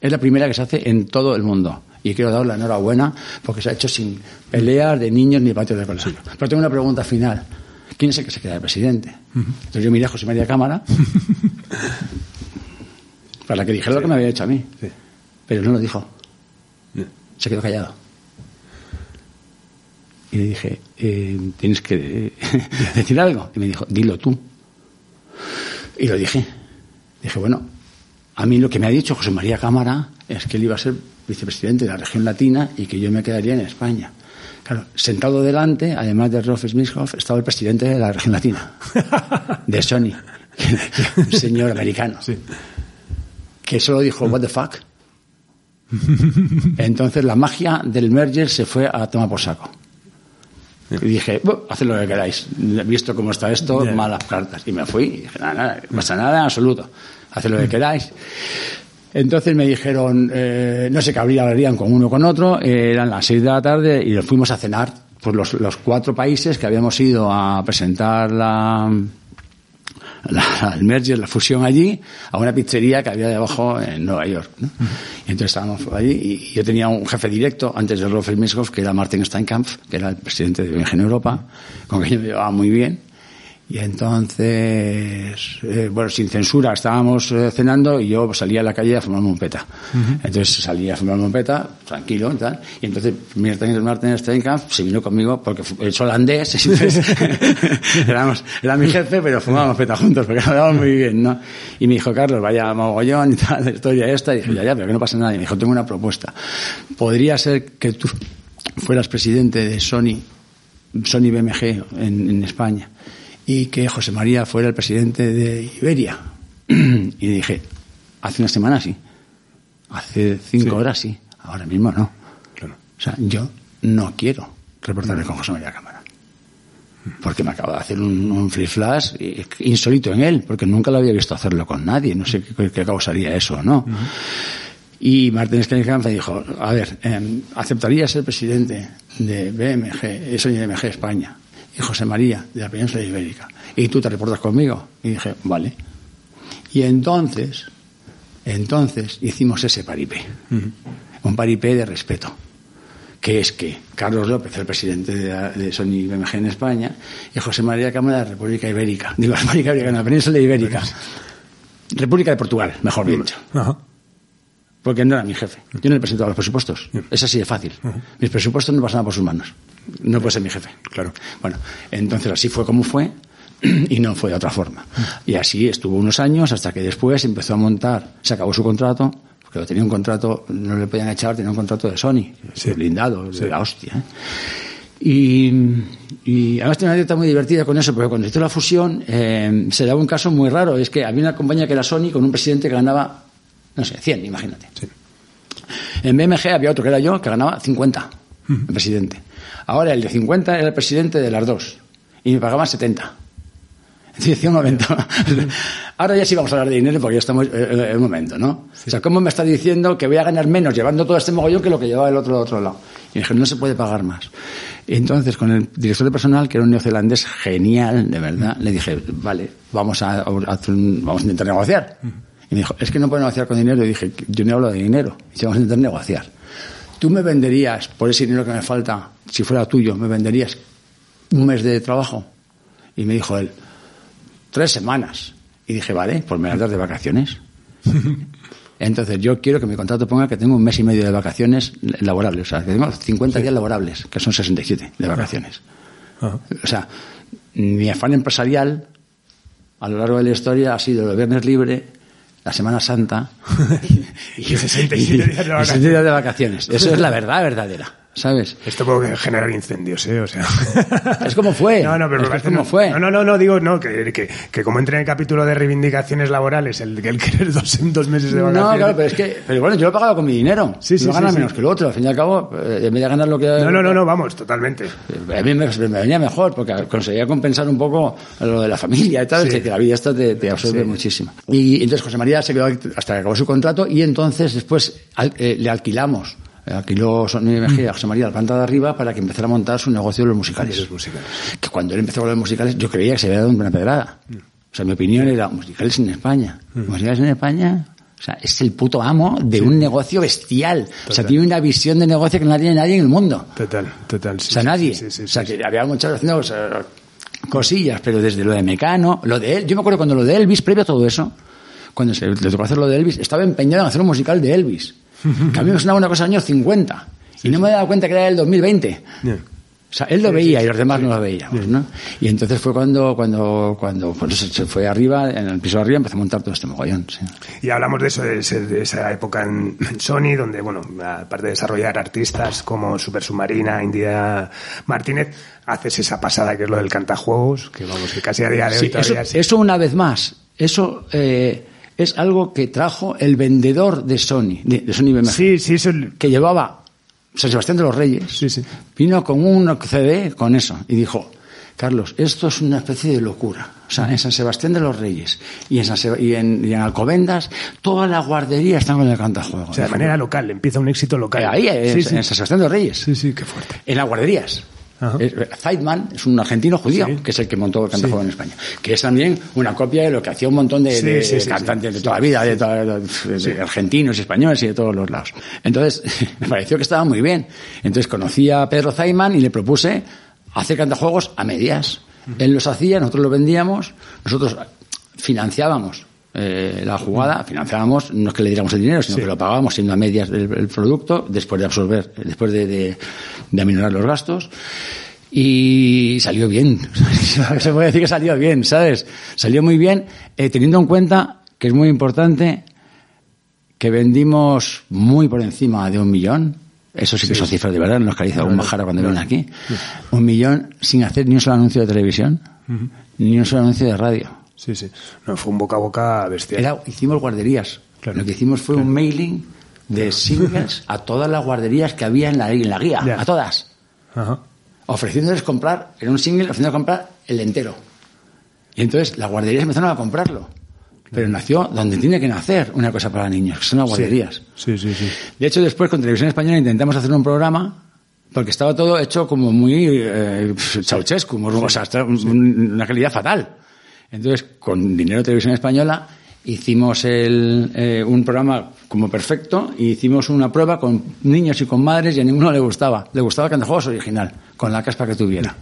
Es la primera que se hace en todo el mundo. Y quiero dar la enhorabuena porque se ha hecho sin peleas de niños ni patios de colegio. Pero tengo una pregunta final. ¿Quién es el que se queda de presidente? Entonces yo miré a José María Cámara para que dijera lo que me había hecho a mí. Pero no lo dijo. Se quedó callado. Y le dije, eh, tienes que decir algo. Y me dijo, dilo tú. Y lo dije. Dije, bueno, a mí lo que me ha dicho José María Cámara es que él iba a ser vicepresidente de la región latina y que yo me quedaría en España. Claro, sentado delante, además de Rolf Smithhoff, estaba el presidente de la región latina, de Sony, un señor americano, que solo dijo, what the fuck. Entonces la magia del merger se fue a tomar por saco. Y dije, haced lo que queráis. Visto cómo está esto, malas cartas. Y me fui. Y dije, nada, nada, no pasa nada en absoluto. Haced lo que queráis. Entonces me dijeron, eh, no sé qué hablarían con uno con otro, eh, eran las seis de la tarde y nos fuimos a cenar, pues los, los cuatro países que habíamos ido a presentar la, la, el merger, la fusión allí, a una pizzería que había debajo en Nueva York. Y entonces estábamos allí y yo tenía un jefe directo antes de Rolf Mishoff, que era Martin Steinkampf, que era el presidente de Ingenio Europa, con quien yo me llevaba muy bien. Y entonces, eh, bueno, sin censura, estábamos eh, cenando y yo salía a la calle a fumarme un peta. Entonces salía a fumarme un peta, tranquilo y tal. Y entonces Martin, Martin Steinkamp se vino conmigo porque es holandés. entonces, éramos, era mi jefe, pero fumábamos peta juntos porque hablábamos muy bien, ¿no? Y me dijo, Carlos, vaya mogollón y tal, historia esta. Y dije, ya, ya, pero que no pasa nada. Y me dijo, tengo una propuesta. Podría ser que tú fueras presidente de Sony, Sony BMG en, en España y que José María fuera el presidente de Iberia. y dije, hace una semana sí, hace cinco Sí. horas sí, ahora mismo no. Claro. O sea, yo no quiero reportarme con José María Cámara. Porque me acaba de hacer un, un flip flash insólito en él, porque nunca lo había visto hacerlo con nadie. No sé qué, qué causaría eso o no. Y Martín Steinkamp me dijo, a ver, eh, ¿aceptaría ser presidente de BMG, BMG España? Y José María, de la península ibérica. ¿Y tú te reportas conmigo? Y dije, vale. Y entonces, entonces hicimos ese paripé. Un paripé de respeto. Que es que Carlos López, el presidente de, la- de Sony BMG en España, y José María Cámara de la República Ibérica. Digo, República Ibérica, la península ibérica. República de Portugal, mejor dicho. Porque no era mi jefe. Yo no le presentaba los presupuestos. Es así de fácil. Mis presupuestos no pasaban por sus manos. No puede ser mi jefe. Claro. Bueno, entonces así fue como fue y no fue de otra forma. Y así estuvo unos años hasta que después empezó a montar, se acabó su contrato, porque tenía un contrato, no le podían echar, tenía un contrato de Sony, Sí. blindado, de la hostia. ¿eh? Y, y además tiene una anécdota muy divertida con eso, porque cuando hizo la fusión eh, se daba un caso muy raro, es que había una compañía que era Sony con un presidente que ganaba, no sé, 100, imagínate. Sí. En BMG había otro que era yo, que ganaba 50, el presidente. Ahora el de 50 era el presidente de las dos, y me pagaban 70. Entonces decía un momento, ahora ya sí vamos a hablar de dinero porque ya estamos eh, en un momento, ¿no? O sea, ¿cómo me está diciendo que voy a ganar menos llevando todo este mogollón que lo que llevaba el otro de otro lado? Y dije, no se puede pagar más. Y entonces, con el director de personal, que era un neozelandés genial, de verdad, le dije, vale, vamos a, vamos a intentar negociar. Y me dijo, es que no puedo negociar con dinero. Y dije, yo no hablo de dinero. Y dice, vamos a intentar negociar. Tú me venderías, por ese dinero que me falta, si fuera tuyo, me venderías un mes de trabajo. Y me dijo él, tres semanas. Y dije, vale, pues me las das de vacaciones. Entonces yo quiero que mi contrato ponga que tengo un mes y medio de vacaciones laborables. O sea, que tengo 50 días laborables, que son 67 de vacaciones. Ajá. O sea, mi afán empresarial a lo largo de la historia ha sido el viernes libre, la Semana Santa Y 67 días de y vacaciones. 67 días de vacaciones. Eso es la verdad verdadera, ¿sabes? Esto puede generar incendios, ¿eh? O sea. Es como fue. No, no, pero Es que parece- como fue. No, no, no, no, digo, no, que, que, que como entra en el capítulo de reivindicaciones laborales, el, el querer dos, dos meses de No, vacaciones. claro, pero es que, pero bueno, yo lo he pagado con mi dinero. Sí, sí, no sí, gana sí. menos que el otro. Al fin y al cabo, eh, en vez de ganar lo que. No, no, no, no, vamos, totalmente. A mí me, me venía mejor porque conseguía compensar un poco lo de la familia y tal, Sí. que la vida esta te, te absorbe muchísimo. Y entonces José María se quedó hasta que acabó su contrato y entonces después al- eh, le alquilamos, eh, alquiló Sony BMG a José María la planta de arriba para que empezara a montar su negocio de los musicales. Que cuando él empezó con los musicales yo creía que se había dado una pedrada. O sea, mi opinión era musicales en España. Musicales en España... O sea, es el puto amo de un negocio bestial. O sea, tiene una visión de negocio que no la tiene nadie en el mundo. Total, total. sí, O sea, nadie. sí, o sea, que había muchas haciendo o sea, cosillas, pero desde lo de Mecano, lo de él. Yo me acuerdo cuando lo de Elvis, previo a todo eso, cuando se le tocó hacer lo de Elvis, estaba empeñado en hacer un musical de Elvis. Que a mí me sonaba una cosa del año 50. Y no me he dado cuenta que era el 2020. Ya. O sea, él lo veía y los demás no lo veíamos, ¿no? Y entonces fue cuando, cuando, cuando pues, se fue arriba, en el piso de arriba, empezó a montar todo este mogollón, sí. Y hablamos de eso, de, ese- de esa época en Sony, donde, bueno, aparte de desarrollar artistas como Super Submarina, India Martínez, haces esa pasada que es lo del cantajuegos, que vamos, que casi a día de hoy Sí, eso, todavía es- eso una vez más, eso eh, es algo que trajo el vendedor de Sony, de, de Sony BMG, Sí, sí, eso... que llevaba San Sebastián de los Reyes, Sí, sí. vino con un CD con eso y dijo, Carlos, esto es una especie de locura. O sea, en San Sebastián de los Reyes y en, San Seb- y en, y en Alcobendas, toda la guardería está con el cantajuegos. O sea, de manera local, empieza un éxito local. Ahí, en, sí, sí. en San Sebastián de los Reyes. Sí, sí, qué fuerte. En las guarderías. Ajá. Zeitman es un argentino judío, Sí. que es el que montó el cantajuego en España. Que es también una copia de lo que hacía un montón de, Sí, cantantes de toda la vida, de, toda- de- argentinos y españoles y de todos los lados. Entonces, me pareció que estaba muy bien. Entonces conocí a Pedro Zeitman y le propuse hacer cantajuegos a medias. Él los hacía, nosotros los vendíamos, nosotros financiábamos eh, la jugada, financiábamos, no es que le diéramos el dinero, sino Sí. que lo pagábamos siendo a medias el, el producto, después de absorber, después de, de, de aminorar los gastos. Y salió bien. Se puede decir que salió bien, ¿sabes? Salió muy bien, eh, teniendo en cuenta que es muy importante que vendimos muy por encima de un millón. Eso sí que son cifras de verdad, nos caliza algún majara cuando vienen aquí. Un millón sin hacer ni un solo anuncio de televisión, ni un solo anuncio de radio. Sí, sí. No, fue un boca a boca bestial. Era, hicimos guarderías. Claro. Lo que hicimos fue un mailing de singles a todas las guarderías que había en la, en la guía, a todas. Ajá. Ofreciéndoles comprar, era un single, ofreciéndoles comprar el entero. Y entonces las guarderías empezaron a comprarlo. Pero nació donde tiene que nacer una cosa para niños, que son las guarderías. Sí, sí, sí. De hecho, después con Televisión Española intentamos hacer un programa porque estaba todo hecho como muy eh, Ceausescu, como- o sea, una calidad fatal. Entonces, con dinero de Televisión Española hicimos el, eh, un programa como perfecto y hicimos una prueba con niños y con madres y a ninguno le gustaba. Le gustaba cantajuegos original, con la caspa que tuviera.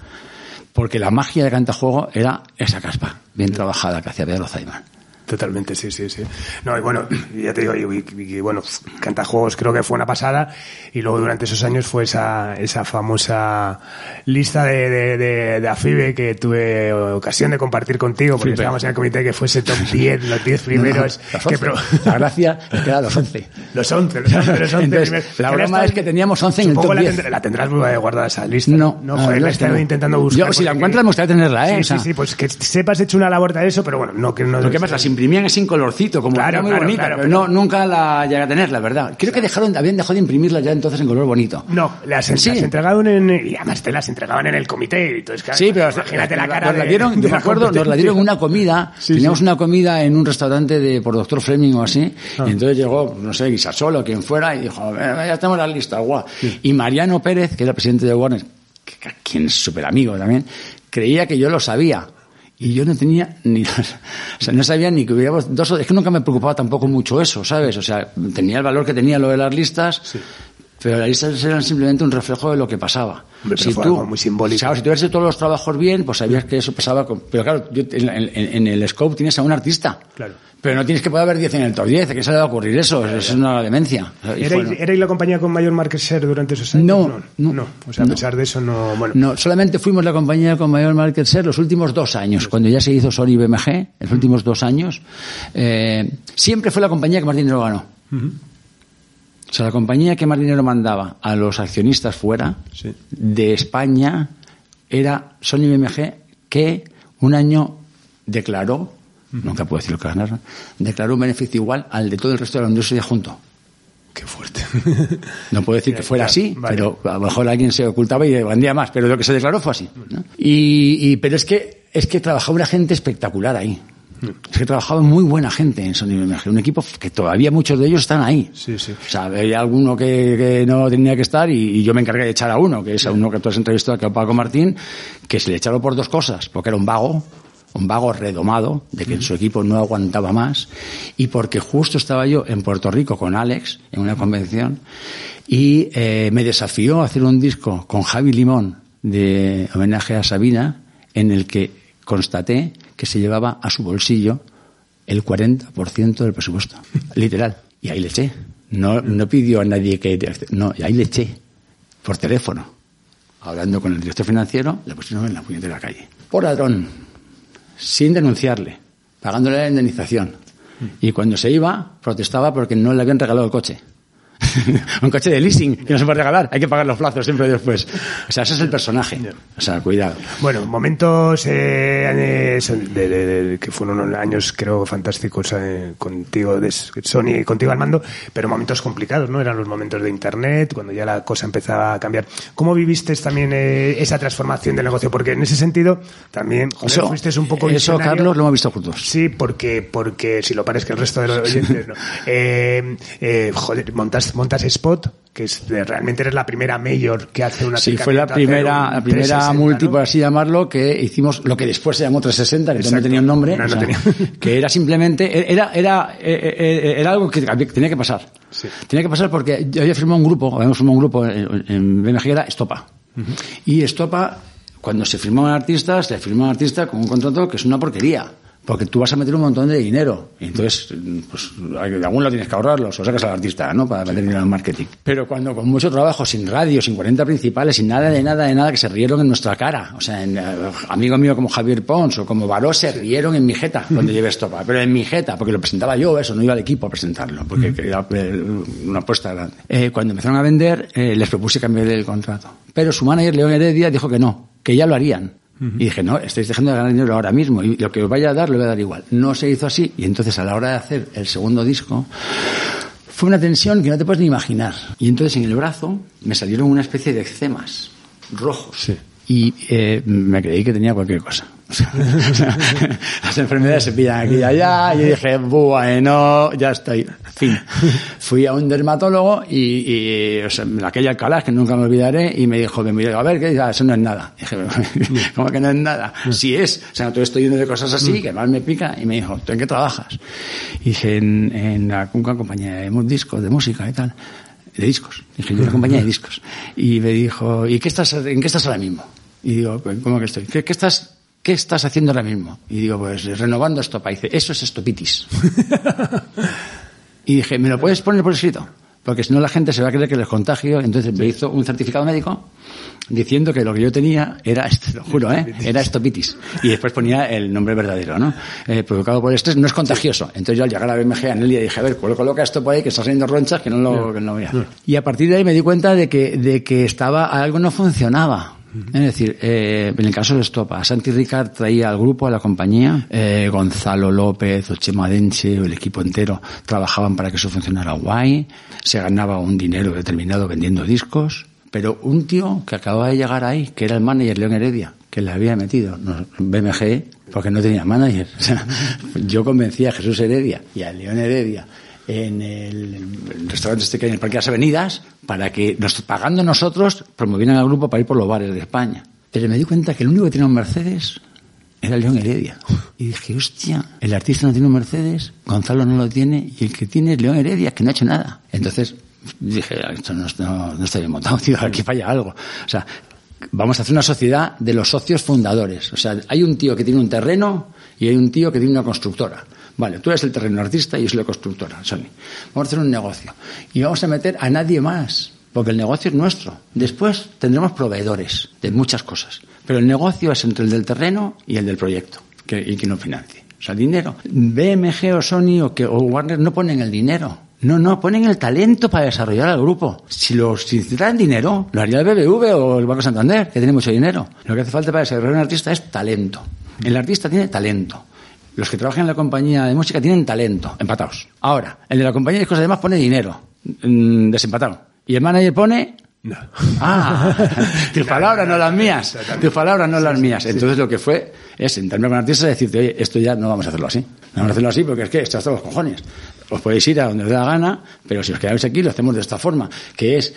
Porque la magia de cantajuego era esa caspa, bien trabajada que hacía Pedro Zayman. Totalmente, sí, sí, sí. No, y bueno, ya te digo, y, y- y bueno, Cantajuegos creo que fue una pasada, y luego durante esos años fue esa, esa famosa lista de, de, de, de AFIBE que tuve ocasión de compartir contigo, porque Flipe. estábamos en el comité que fuese top 10, los 10 primeros. Los que 11. pro- La gracia es que era los 11. Los 11, los 11, los 11 Entonces, la Que broma es que teníamos 11 en el top la, 10. tendrás- la tendrás muy guardada esa lista. No, no, la joder, la he es que estado no. intentando buscar. Yo, si la encuentras, me gustaría tenerla, ¿eh? Sí, O sea, sí, sí, pues que sepas hecho una labor de eso, pero bueno, no que no. Lo que pasa, las imprimían sin colorcito, como Claro, muy claro, bonita, claro, pero, pero- no, nunca la llegué a tener, la verdad. Creo que dejaron, habían dejado de imprimirla ya entonces en color bonito. No, las, Sí. las entregaban en. Y además te las entregaban en el comité. y Entonces, claro, Sí, pero imagínate la nos cara. la de- dieron, de yo me la acuerdo, nos la dieron en una comida, Sí, teníamos sí. una comida en un restaurante de por Doctor Fleming o así, Ah. y entonces llegó, no sé, Guisasolo o quien fuera, y dijo, "Eh, ya tenemos la lista, guau. Y Mariano Pérez, que era el presidente de Warner, quien es súper amigo también, creía que yo lo sabía. Y yo no tenía ni, o sea, no sabía ni que hubiéramos dos es que nunca me preocupaba tampoco mucho eso, ¿sabes? O sea, tenía el valor que tenía lo de las listas, pero las listas eran simplemente un reflejo de lo que pasaba. Pero fue algo muy simbólico. Claro, si tú hecho todos los trabajos bien, pues sabías que eso pasaba con, pero claro, yo- en, en- en el scope tienes a un artista. Claro. Pero no tienes que poder haber 10 en el top 10, ¿qué se le va a ocurrir eso? Eso es una demencia. ¿Erais, bueno, erais la compañía con mayor market share durante esos años? No, no, O sea, a no. pesar de eso, no. Bueno, No, solamente fuimos la compañía con mayor market share los últimos dos años, cuando ya se hizo Sony BMG, los últimos dos años, eh, siempre fue la compañía que más dinero ganó. O sea, la compañía que más dinero mandaba a los accionistas fuera Sí. de España era Sony BMG, que un año declaró, nunca puedo decir lo que ganaron, declaró un beneficio igual al de todo el resto de la industria junto. qué fuerte. No puedo decir que fuera así, vale. pero a lo mejor alguien se ocultaba y vendía más, pero lo que se declaró fue así. ¿no? Y, y- pero es que es que trabajaba una gente espectacular ahí. Es que trabajaba muy buena gente en Sony BMG, un equipo que todavía muchos de ellos están ahí. Sí, sí. O sea, había alguno que, que no tenía que estar y, y yo me encargué de echar a uno, que es a uno que tú has entrevistado, que es Paco Martín, que se le echaron por dos cosas, porque era un vago, un vago redomado, de que en su equipo no aguantaba más, y porque justo estaba yo en Puerto Rico con Alex, en una convención, y eh, me desafió a hacer un disco con Javi Limón de homenaje a Sabina, en el que constaté que se llevaba a su bolsillo el 40% del presupuesto. Literal. Y ahí le eché. No, no pidió a nadie que... No, y ahí le eché. Por teléfono. hablando con el director financiero, le pusieron en la puñetera calle. Por ladrón, sin denunciarle, pagándole la indemnización. Y cuando se iba, protestaba porque no le habían regalado el coche. un coche de leasing que no se puede regalar, hay que pagar los plazos siempre después. O sea, ese es el personaje. O sea, cuidado. Bueno, momentos eh, de, que fueron unos años, creo, fantásticos eh, contigo, de Sony, contigo al mando, pero momentos complicados, ¿no? Eran los momentos de Internet, cuando ya la cosa empezaba a cambiar. ¿Cómo viviste también eh, esa transformación del negocio? Porque en ese sentido, también, joder, fuiste un poco... Eso, Carlos, lo hemos visto juntos. Sí, porque, porque si lo pares que el resto de los oyentes, ¿no? joder, montaste montas Spot, que es realmente eres la primera mayor que hace una Sí, fue la primera, la primera multi, por así llamarlo, que hicimos lo que después se llamó 360, que también tenía un nombre, que era simplemente, era, era, eh, eh, era algo que tenía que pasar. Tenía que pasar porque yo había firmado un grupo, habíamos firmado un grupo en, BMG, era Estopa. Y Estopa, cuando se firmaban artistas, le firmó un artista con un contrato que es una porquería porque tú vas a meter un montón de dinero. Y entonces, pues, de algún lado tienes que ahorrarlos o sacas al artista, ¿no? Para meter dinero en marketing. Pero cuando con mucho trabajo, sin radio, sin 40 principales, sin nada de nada de nada, que se rieron en nuestra cara. O sea, en, eh, amigo mío como Javier Pons o como Baró se rieron en mi jeta cuando llevé esto. Pero en mi jeta, porque lo presentaba yo, eso, no iba al equipo a presentarlo, porque era eh, una apuesta grande. Eh, cuando empezaron a vender, les propuse cambiar el contrato. Pero su manager, León Heredia, dijo que no, que ya lo harían y dije, no, estáis dejando de ganar dinero ahora mismo y lo que os vaya a dar, le voy a dar igual. No se hizo así y entonces a la hora de hacer el segundo disco, fue una tensión que no te puedes ni imaginar. Y entonces en el brazo me salieron una especie de eczemas rojos. Y eh, me creí que tenía cualquier cosa. las enfermedades se pillan aquí y allá, y dije, bueno, ya estoy. Fin. Fui a un dermatólogo y, y o sea, aquella Alcalá, que nunca me olvidaré, y me dijo, me miró, a ver, ¿qué? eso no es nada. dije, ¿cómo que no es nada? Sí es. O sea, todo estoy yendo de cosas así, que más me pica, y me dijo, ¿tú en qué trabajas? Y dije, en, en la, una compañía de discos, de música y tal de discos. Dije, yo una compañía de discos. Y me dijo, ¿y qué estás, en qué estás ahora mismo? Y digo, ¿cómo que estoy? ¿Qué, qué estás ¿qué estás haciendo ahora mismo? Y digo, pues renovando estopa. Y dice, eso es estopitis. y dije, ¿me lo puedes poner por escrito? Porque si no la gente se va a creer que les contagio. Entonces me hizo un certificado médico diciendo que lo que yo tenía era, te lo juro, ¿eh? era estopitis. Y después ponía el nombre verdadero, ¿no? Eh, provocado por estrés, no es contagioso. Entonces yo al llegar a la BMG a Nelia dije, a ver, pues coloca esto por ahí que está saliendo ronchas que no lo, que no voy a hacer. Y a partir de ahí me di cuenta de que, de que estaba, algo no funcionaba. Es decir, eh, en el caso de Estopa, Santi Ricard traía al grupo, a la compañía, eh, Gonzalo López, Ochema Denche, el equipo entero trabajaban para que eso funcionara guay, se ganaba un dinero determinado vendiendo discos, pero un tío que acababa de llegar ahí, que era el manager León Heredia, que le había metido no, BMG, porque no tenía manager. yo convencía a Jesús Heredia y a León Heredia en el, restaurante este que hay en el Parque de las Avenidas para que, nos, pagando nosotros, promovieran al grupo para ir por los bares de España. Pero me di cuenta que el único que tenía un Mercedes era León Heredia. Y dije, hostia, el artista no tiene un Mercedes, Gonzalo no lo tiene, y el que tiene es León Heredia, que no ha hecho nada. Entonces dije, esto no, no está bien montado, tío, aquí falla algo. O sea, vamos a hacer una sociedad de los socios fundadores. O sea, hay un tío que tiene un terreno y hay un tío que tiene una constructora. Vale, tú eres el terreno artista y yo soy la constructora, Sony. Vamos a hacer un negocio. Y vamos a meter a nadie más, porque el negocio es nuestro. Después tendremos proveedores de muchas cosas. Pero el negocio es entre el del terreno y el del proyecto, que, y que no financie. O sea, dinero. BMG o Sony o, que, o Warner no ponen el dinero. No, no, ponen el talento para desarrollar al grupo. Si los si necesitan dinero, lo haría el BBV o el Banco Santander, que tiene mucho dinero. Lo que hace falta para desarrollar un artista es talento. El artista tiene talento. Los que trabajan en la compañía de música tienen talento, empatados. Ahora, el de la compañía de cosas además pone dinero, mm, desempatado. Y el manager pone no. Ah, tus palabras no las mías. Tus palabras no las mías. Entonces lo que fue es sentarme con artistas y decirte, oye, esto ya no vamos a hacerlo así. No vamos a hacerlo así porque es que esto hasta los cojones. Os podéis ir a donde os dé la gana, pero si os quedáis aquí lo hacemos de esta forma, que es,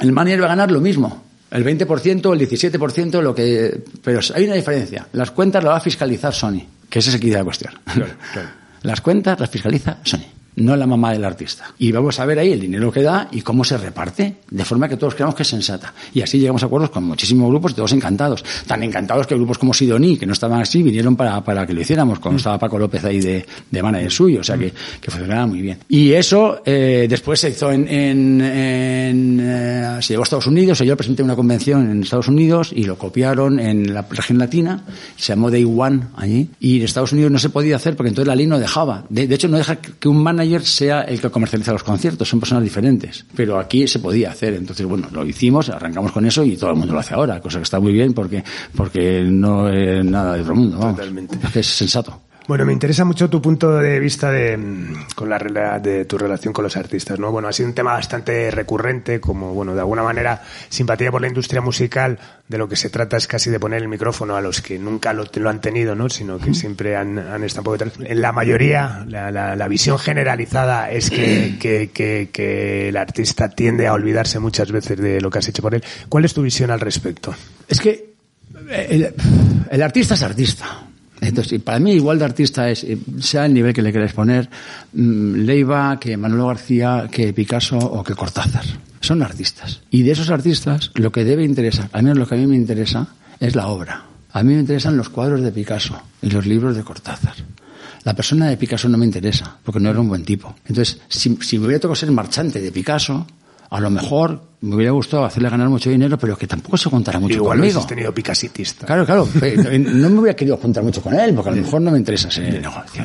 el manager va a ganar lo mismo. El 20%, el 17%, lo que, pero hay una diferencia. Las cuentas las va a fiscalizar Sony. Que ese es el la cuestión. Las cuentas las fiscaliza Sony, no la mamá del artista. Y vamos a ver ahí el dinero que da y cómo se reparte, de forma que todos creamos que es sensata. Y así llegamos a acuerdos con muchísimos grupos todos encantados. Tan encantados que grupos como Sidoní, que no estaban así, vinieron para, para que lo hiciéramos, cuando estaba Paco López ahí de, de manager suyo, o sea que, que funcionaba muy bien. Y eso eh, después se hizo en, en, en eh, se llevó a Estados Unidos, yo presenté una convención en Estados Unidos y lo copiaron en la región latina, se llamó Day One allí, y en Estados Unidos no se podía hacer porque entonces la ley no dejaba. De, hecho, no deja que un manager sea el que comercializa los conciertos, son personas diferentes. Pero aquí se podía hacer, entonces, bueno, lo hicimos, arrancamos con eso y todo el mundo lo hace ahora, cosa que está muy bien porque, porque no es nada de otro mundo, vamos. Totalmente. Es sensato. Bueno, me interesa mucho tu punto de vista de, mm, con la de tu relación con los artistas, ¿no? Bueno, ha sido un tema bastante recurrente, como, bueno, de alguna manera, simpatía por la industria musical, de lo que se trata es casi de poner el micrófono a los que nunca lo, lo han tenido, ¿no? Sino que siempre han, han estado un poco. En la mayoría, la, la, visión generalizada es que, que, que, que el artista tiende a olvidarse muchas veces de lo que has hecho por él. ¿Cuál es tu visión al respecto? Es que el, el artista es artista entonces, para mí igual de artista es, eh, sea el nivel que le queráis poner, mm, Leiva, que Manolo García, que Picasso o que Cortázar. Son artistas. Y de esos artistas, lo que debe interesar, al menos lo que a mí me interesa, es la obra. A mí me interesan los cuadros de Picasso y los libros de Cortázar. La persona de Picasso no me interesa, porque no era un buen tipo. Entonces, si, si me hubiera tocado ser marchante de Picasso, a lo mejor me hubiera gustado hacerle ganar mucho dinero, pero que tampoco se contará mucho Igual conmigo. tenido picasitista. Claro, claro. no me hubiera querido juntar mucho con él, porque a lo mejor no me interesa ese negocio.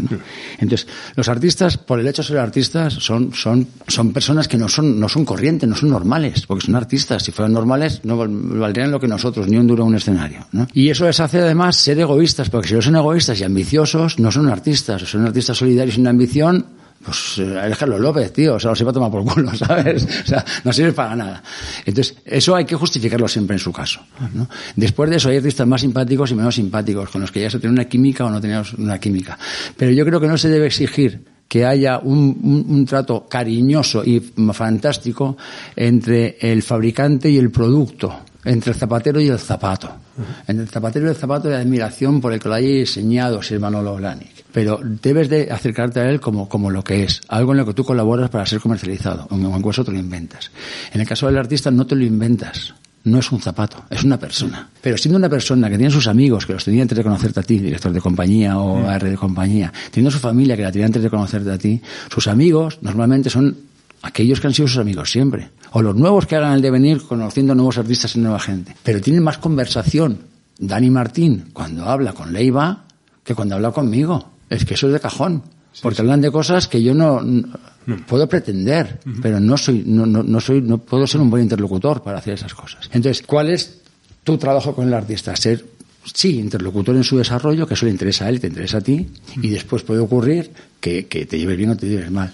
Entonces, los artistas, por el hecho de ser artistas, son, son, son personas que no son, no son corrientes, no son normales, porque son artistas. Si fueran normales, no valdrían lo que nosotros, ni un duro un escenario. ¿no? Y eso les hace además ser egoístas, porque si no son egoístas y ambiciosos, no son artistas. Son artistas solidarios sin ambición, pues eh, es Carlos López, tío, o sea, los iba a tomar por culo, ¿sabes? O sea, no sirve para nada. Entonces, eso hay que justificarlo siempre en su caso, ¿no? Después de eso hay artistas más simpáticos y menos simpáticos, con los que ya se tiene una química o no tenemos una química. Pero yo creo que no se debe exigir que haya un, un, trato cariñoso y fantástico entre el fabricante y el producto, entre el zapatero y el zapato. Entre el zapatero y el zapato de admiración por el que lo haya diseñado, si es Manolo Blahnik pero debes de acercarte a él como, como lo que es, algo en lo que tú colaboras para ser comercializado, o en caso te lo inventas. En el caso del artista no te lo inventas, no es un zapato, es una persona. Pero siendo una persona que tiene sus amigos, que los tenía antes de conocerte a ti, director de compañía o mm. AR de compañía, teniendo su familia que la tenía antes de conocerte a ti, sus amigos normalmente son aquellos que han sido sus amigos siempre. O los nuevos que hagan el devenir conociendo nuevos artistas y nueva gente. Pero tienen más conversación Dani Martín cuando habla con Leiva que cuando habla conmigo. Es que eso es de cajón. porque hablan de cosas que yo no, puedo pretender, pero no soy, no, no, no, soy, no puedo ser un buen interlocutor para hacer esas cosas. Entonces, ¿cuál es tu trabajo con el artista? Ser, sí, interlocutor en su desarrollo, que eso le interesa a él, te interesa a ti, y después puede ocurrir que, que te lleves bien o te lleves mal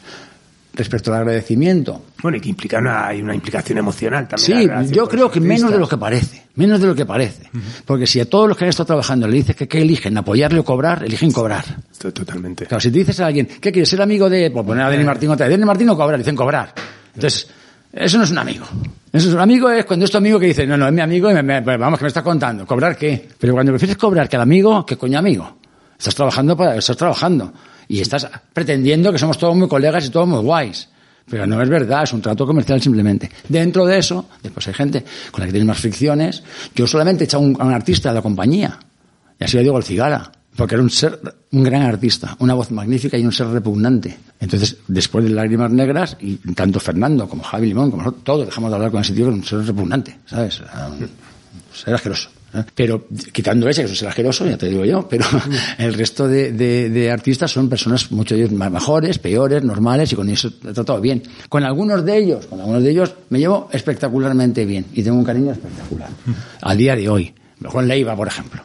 respecto al agradecimiento. Bueno, y que implica una, hay una implicación emocional también. Sí, yo creo que menos de lo que parece. Menos de lo que parece. Porque si a todos los que han estado trabajando le dices que, ¿qué eligen, apoyarle o cobrar, eligen cobrar. Totalmente. Claro, si te dices a alguien, ¿qué quieres ser amigo de, por poner a Denis Martín otra vez, Denis Martín o cobrar? Dicen cobrar. Entonces, eso no es un amigo. Eso es un amigo es cuando es tu amigo que dice, no, no, es mi amigo y me, vamos, que me está contando. ¿Cobrar qué? Pero cuando prefieres cobrar que al amigo, ¿qué coño amigo? Estás trabajando para, estás trabajando. Y estás pretendiendo que somos todos muy colegas y todos muy guays. Pero no es verdad, es un trato comercial simplemente. Dentro de eso, después hay gente con la que tiene más fricciones. Yo solamente he echado a un artista de la compañía. Y así lo digo el cigala. Porque era un ser, un gran artista, una voz magnífica y un ser repugnante. Entonces, después de Lágrimas Negras, y tanto Fernando como Javi Limón, como nosotros, todos dejamos de hablar con ese tío, que era un ser repugnante, ¿sabes? Era un ser asqueroso. ¿Eh? Pero quitando ese, que es el asqueroso, ya te digo yo, pero el resto de, de, artistas son personas, muchos de ellos mejores, peores, normales, y con eso he tratado bien. Con algunos de ellos, con algunos de ellos me llevo espectacularmente bien y tengo un cariño espectacular. Al día de hoy. Con Leiva, por ejemplo.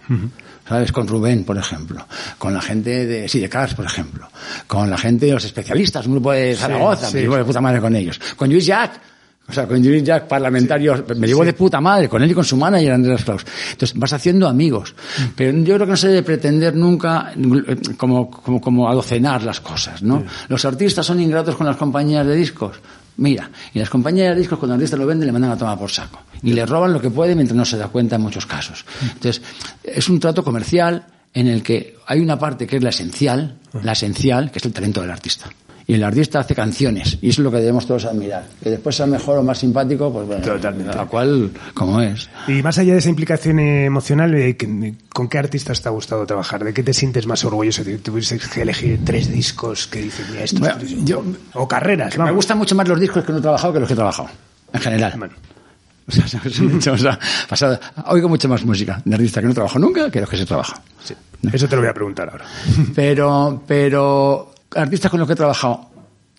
¿sabes? Con Rubén, por ejemplo, con la gente de sí, de Cars, por ejemplo, con la gente de los especialistas, un grupo de Zaragoza, me llevo de puta madre con ellos, con Luis Jack, o sea, con Jimmy Jack, parlamentario, me llevo de puta madre, con él y con su manager, Andrés Klaus. Entonces, vas haciendo amigos. Pero yo creo que no se debe pretender nunca como, como, como adocenar las cosas, ¿no? Los artistas son ingratos con las compañías de discos. Mira, y las compañías de discos cuando el artista lo vende le mandan a tomar por saco. Y le roban lo que puede mientras no se da cuenta en muchos casos. Entonces, es un trato comercial en el que hay una parte que es la esencial, la esencial, que es el talento del artista y el artista hace canciones y eso es lo que debemos todos admirar. Que después sea mejor o más simpático, pues bueno, Totalmente. a cual como es. Y más allá de esa implicación emocional, eh, ¿con qué artistas te ha gustado trabajar? ¿De qué te sientes más orgulloso? ¿Te tuviste que elegir tres discos que dices, mira, estos yo, o carreras? Me gustan mucho más los discos que no he trabajado que los que he trabajado, en general. O sea, es mucho, o sea, pasado. Oigo mucha más música de artista que no trabajo nunca que los que se trabaja. Sí. Eso te lo voy a preguntar ahora. Pero, pero artistas con los que he trabajado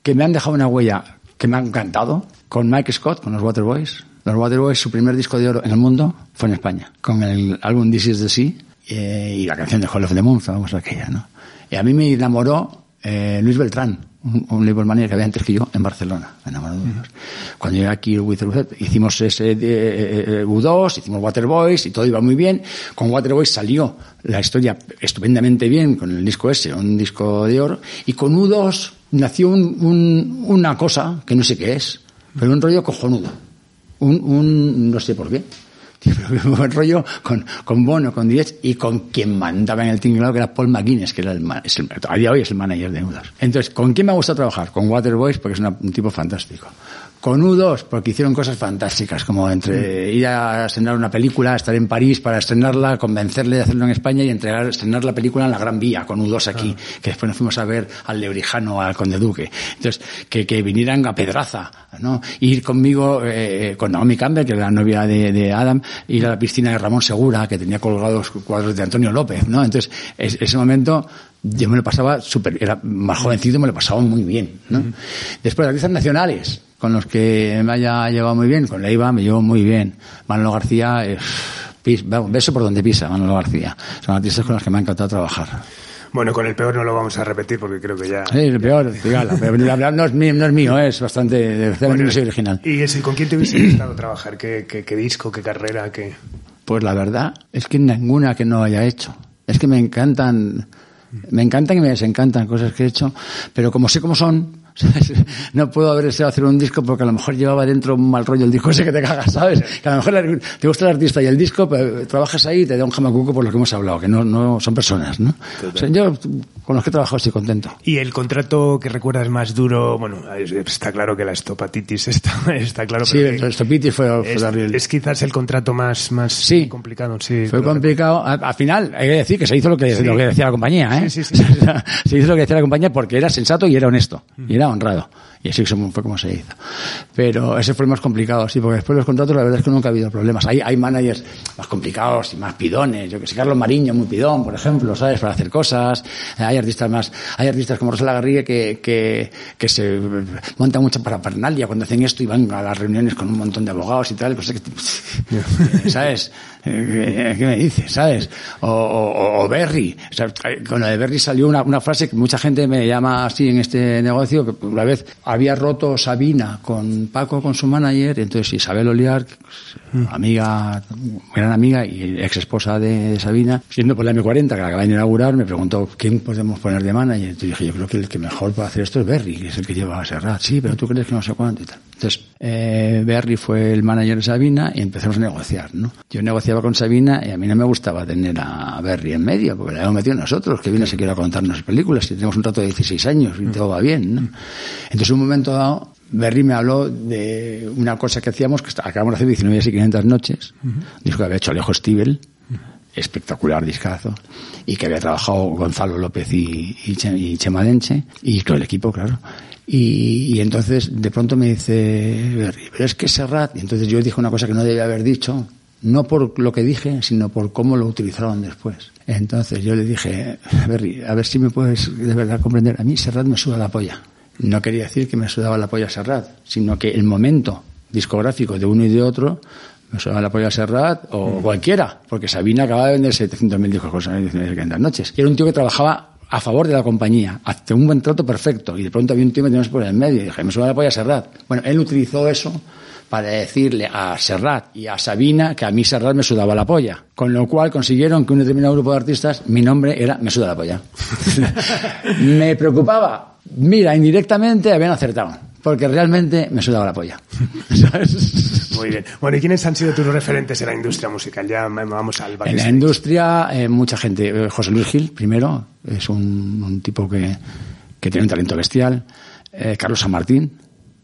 que me han dejado una huella que me ha encantado, con Mike Scott, con los Waterboys. Los Waterboys, su primer disco de oro en el mundo fue en España, con el álbum This Is the Sea eh, y la canción de Hall of the Moon, vamos aquella, ¿no? Y a mí me enamoró eh, Luis Beltrán, un, un manager que había antes que yo en Barcelona. Enamoró de ellos. Cuando llegué aquí hicimos ese eh, eh, U2, hicimos Waterboys y todo iba muy bien. Con Waterboys salió la historia estupendamente bien con el disco ese, un disco de oro. Y con U2 nació un- un- una cosa que no sé qué es, pero un rollo cojonudo. Un, un no sé por qué. Buen rollo con, con Bono, con Diez y con quien mandaba en el tinglado, que era Paul McGuinness, que era el, es a día hoy es el manager de U2. Entonces, ¿con quién me ha gustado trabajar? Con Waterboys, porque es un tipo fantástico. Con U2, porque hicieron cosas fantásticas, como entre ir a estrenar una película, estar en París para estrenarla, convencerle de hacerlo en España y entregar, estrenar la película en la Gran Vía, con U2 aquí, que después nos fuimos a ver al Lebrijano, al Conde Duque. Entonces, que, que vinieran a Pedraza, ¿no? Ir conmigo, eh, con Naomi Campbell, que era la novia de, de Adam, ir a la piscina de Ramón Segura, que tenía colgados cuadros de Antonio López, ¿no? Entonces, es- ese momento, yo me lo pasaba súper, era más jovencito, me lo pasaba muy bien, ¿no? Después, artistas nacionales, con los que me haya llevado muy bien, con Leiva me llevo muy bien. Manolo García, eh, pis- beso por donde pisa, Manolo García. Son artistas con los que me ha encantado trabajar. Bueno, con el peor no lo vamos a repetir porque creo que ya... Sí, el peor, digala, pero la verdad no es mío, no es mío, es bastante, Bueno, soy original. ¿Y ese, con quién te hubiese gustado trabajar? ¿Qué, qué, qué disco, qué carrera, qué...? Pues la verdad es que ninguna que no haya hecho. Es que me encantan, me encantan y me desencantan cosas que he hecho, pero como sé cómo son, ¿sabes? no puedo haber deseado hacer un disco porque a lo mejor llevaba dentro un mal rollo el disco ese que te cagas, ¿sabes? Que a lo mejor te gusta el artista y el disco, pero trabajas ahí y te da un jamacuco por lo que hemos hablado, que no, no son personas, ¿no? O sea, yo con los que he trabajado estoy contento. ¿Y el contrato que recuerdas más duro? Bueno, es- está claro que la estopatitis está, está claro. Sí, pero el Stopitis fue, fue es, quizás el contrato más, más Sí. complicado. Sí, Fue complicado. Al, al final, hay que decir que se hizo lo que, Sí. lo que decía la compañía, ¿eh? Sí, sí, sí. O sea, se hizo lo que decía la compañía porque era sensato y era honesto. Y era honrado. Y así fue como se hizo. Pero ese fue el más complicado, sí, porque después de los contratos la verdad es que nunca ha habido problemas. Hay, hay managers más complicados y más pidones. Yo que sé, Carlos Mariño, muy pidón, por ejemplo, ¿sabes? Para hacer cosas. Hay artistas más, hay artistas como Rosa Lagarrigue que, que, que se montan mucha parafernalia cuando hacen esto y van a las reuniones con un montón de abogados y tal. Cosas que, ¿sabes? Eh, ¿Qué me dices? ¿Sabes? O, o, o Berry. O sea, con lo de Berry salió una, una frase que mucha gente me llama así en este negocio, que una vez había roto Sabina con Paco, con su manager, entonces Isabel Oliar, amiga, gran amiga y ex esposa de Sabina, siendo por la M40 que la acaba de inaugurar, me preguntó quién podemos poner de manager. Entonces dije, yo creo que el que mejor puede hacer esto es Berry, que es el que lleva a Serrat. Sí, pero tú crees que no sé cuánto y tal. Entonces, eh, Berry fue el manager de Sabina y empezamos a negociar, ¿no? Yo negociaba con Sabina y a mí no me gustaba tener a Berry en medio, porque la hemos metido nosotros, que viene se quiera contarnos películas, y tenemos un rato de 16 años y todo va bien, ¿no? Entonces, en un momento dado, Berry me habló de una cosa que hacíamos, que está- acabamos de hacer 19 días y 500 noches, disco que había hecho Alejo Stivel, espectacular discazo, y que había trabajado Gonzalo López y, y, Che- y Chema Denche, y todo el equipo, claro. Y, y entonces de pronto me dice Berry, pero es que Serrat, y entonces yo dije una cosa que no debía haber dicho, no por lo que dije, sino por cómo lo utilizaron después. Entonces yo le dije, Berry, a ver si me puedes de verdad comprender, a mí Serrat me suda la polla. No quería decir que me sudaba la polla Serrat, sino que el momento discográfico de uno y de otro me sudaba la polla Serrat o cualquiera, porque Sabina acababa de vender 700.000 discos con en las noches. Y era un tío que trabajaba a favor de la compañía, hacía un buen trato perfecto, y de pronto había un tío que teníamos por el medio, y dije, me sudaba la polla Serrat. Bueno, él utilizó eso para decirle a Serrat y a Sabina que a mí Serrat me sudaba la polla. Con lo cual consiguieron que un determinado grupo de artistas, mi nombre era Me suda la polla. me preocupaba. Mira, indirectamente habían acertado. Porque realmente me sudaba la polla. ¿Sabes? Muy bien. Bueno, ¿y quiénes han sido tus referentes en la industria musical? Ya vamos al En la industria, eh, mucha gente. Eh, José Luis Gil, primero, es un, un tipo que, que tiene un talento bestial. Eh, Carlos San Martín,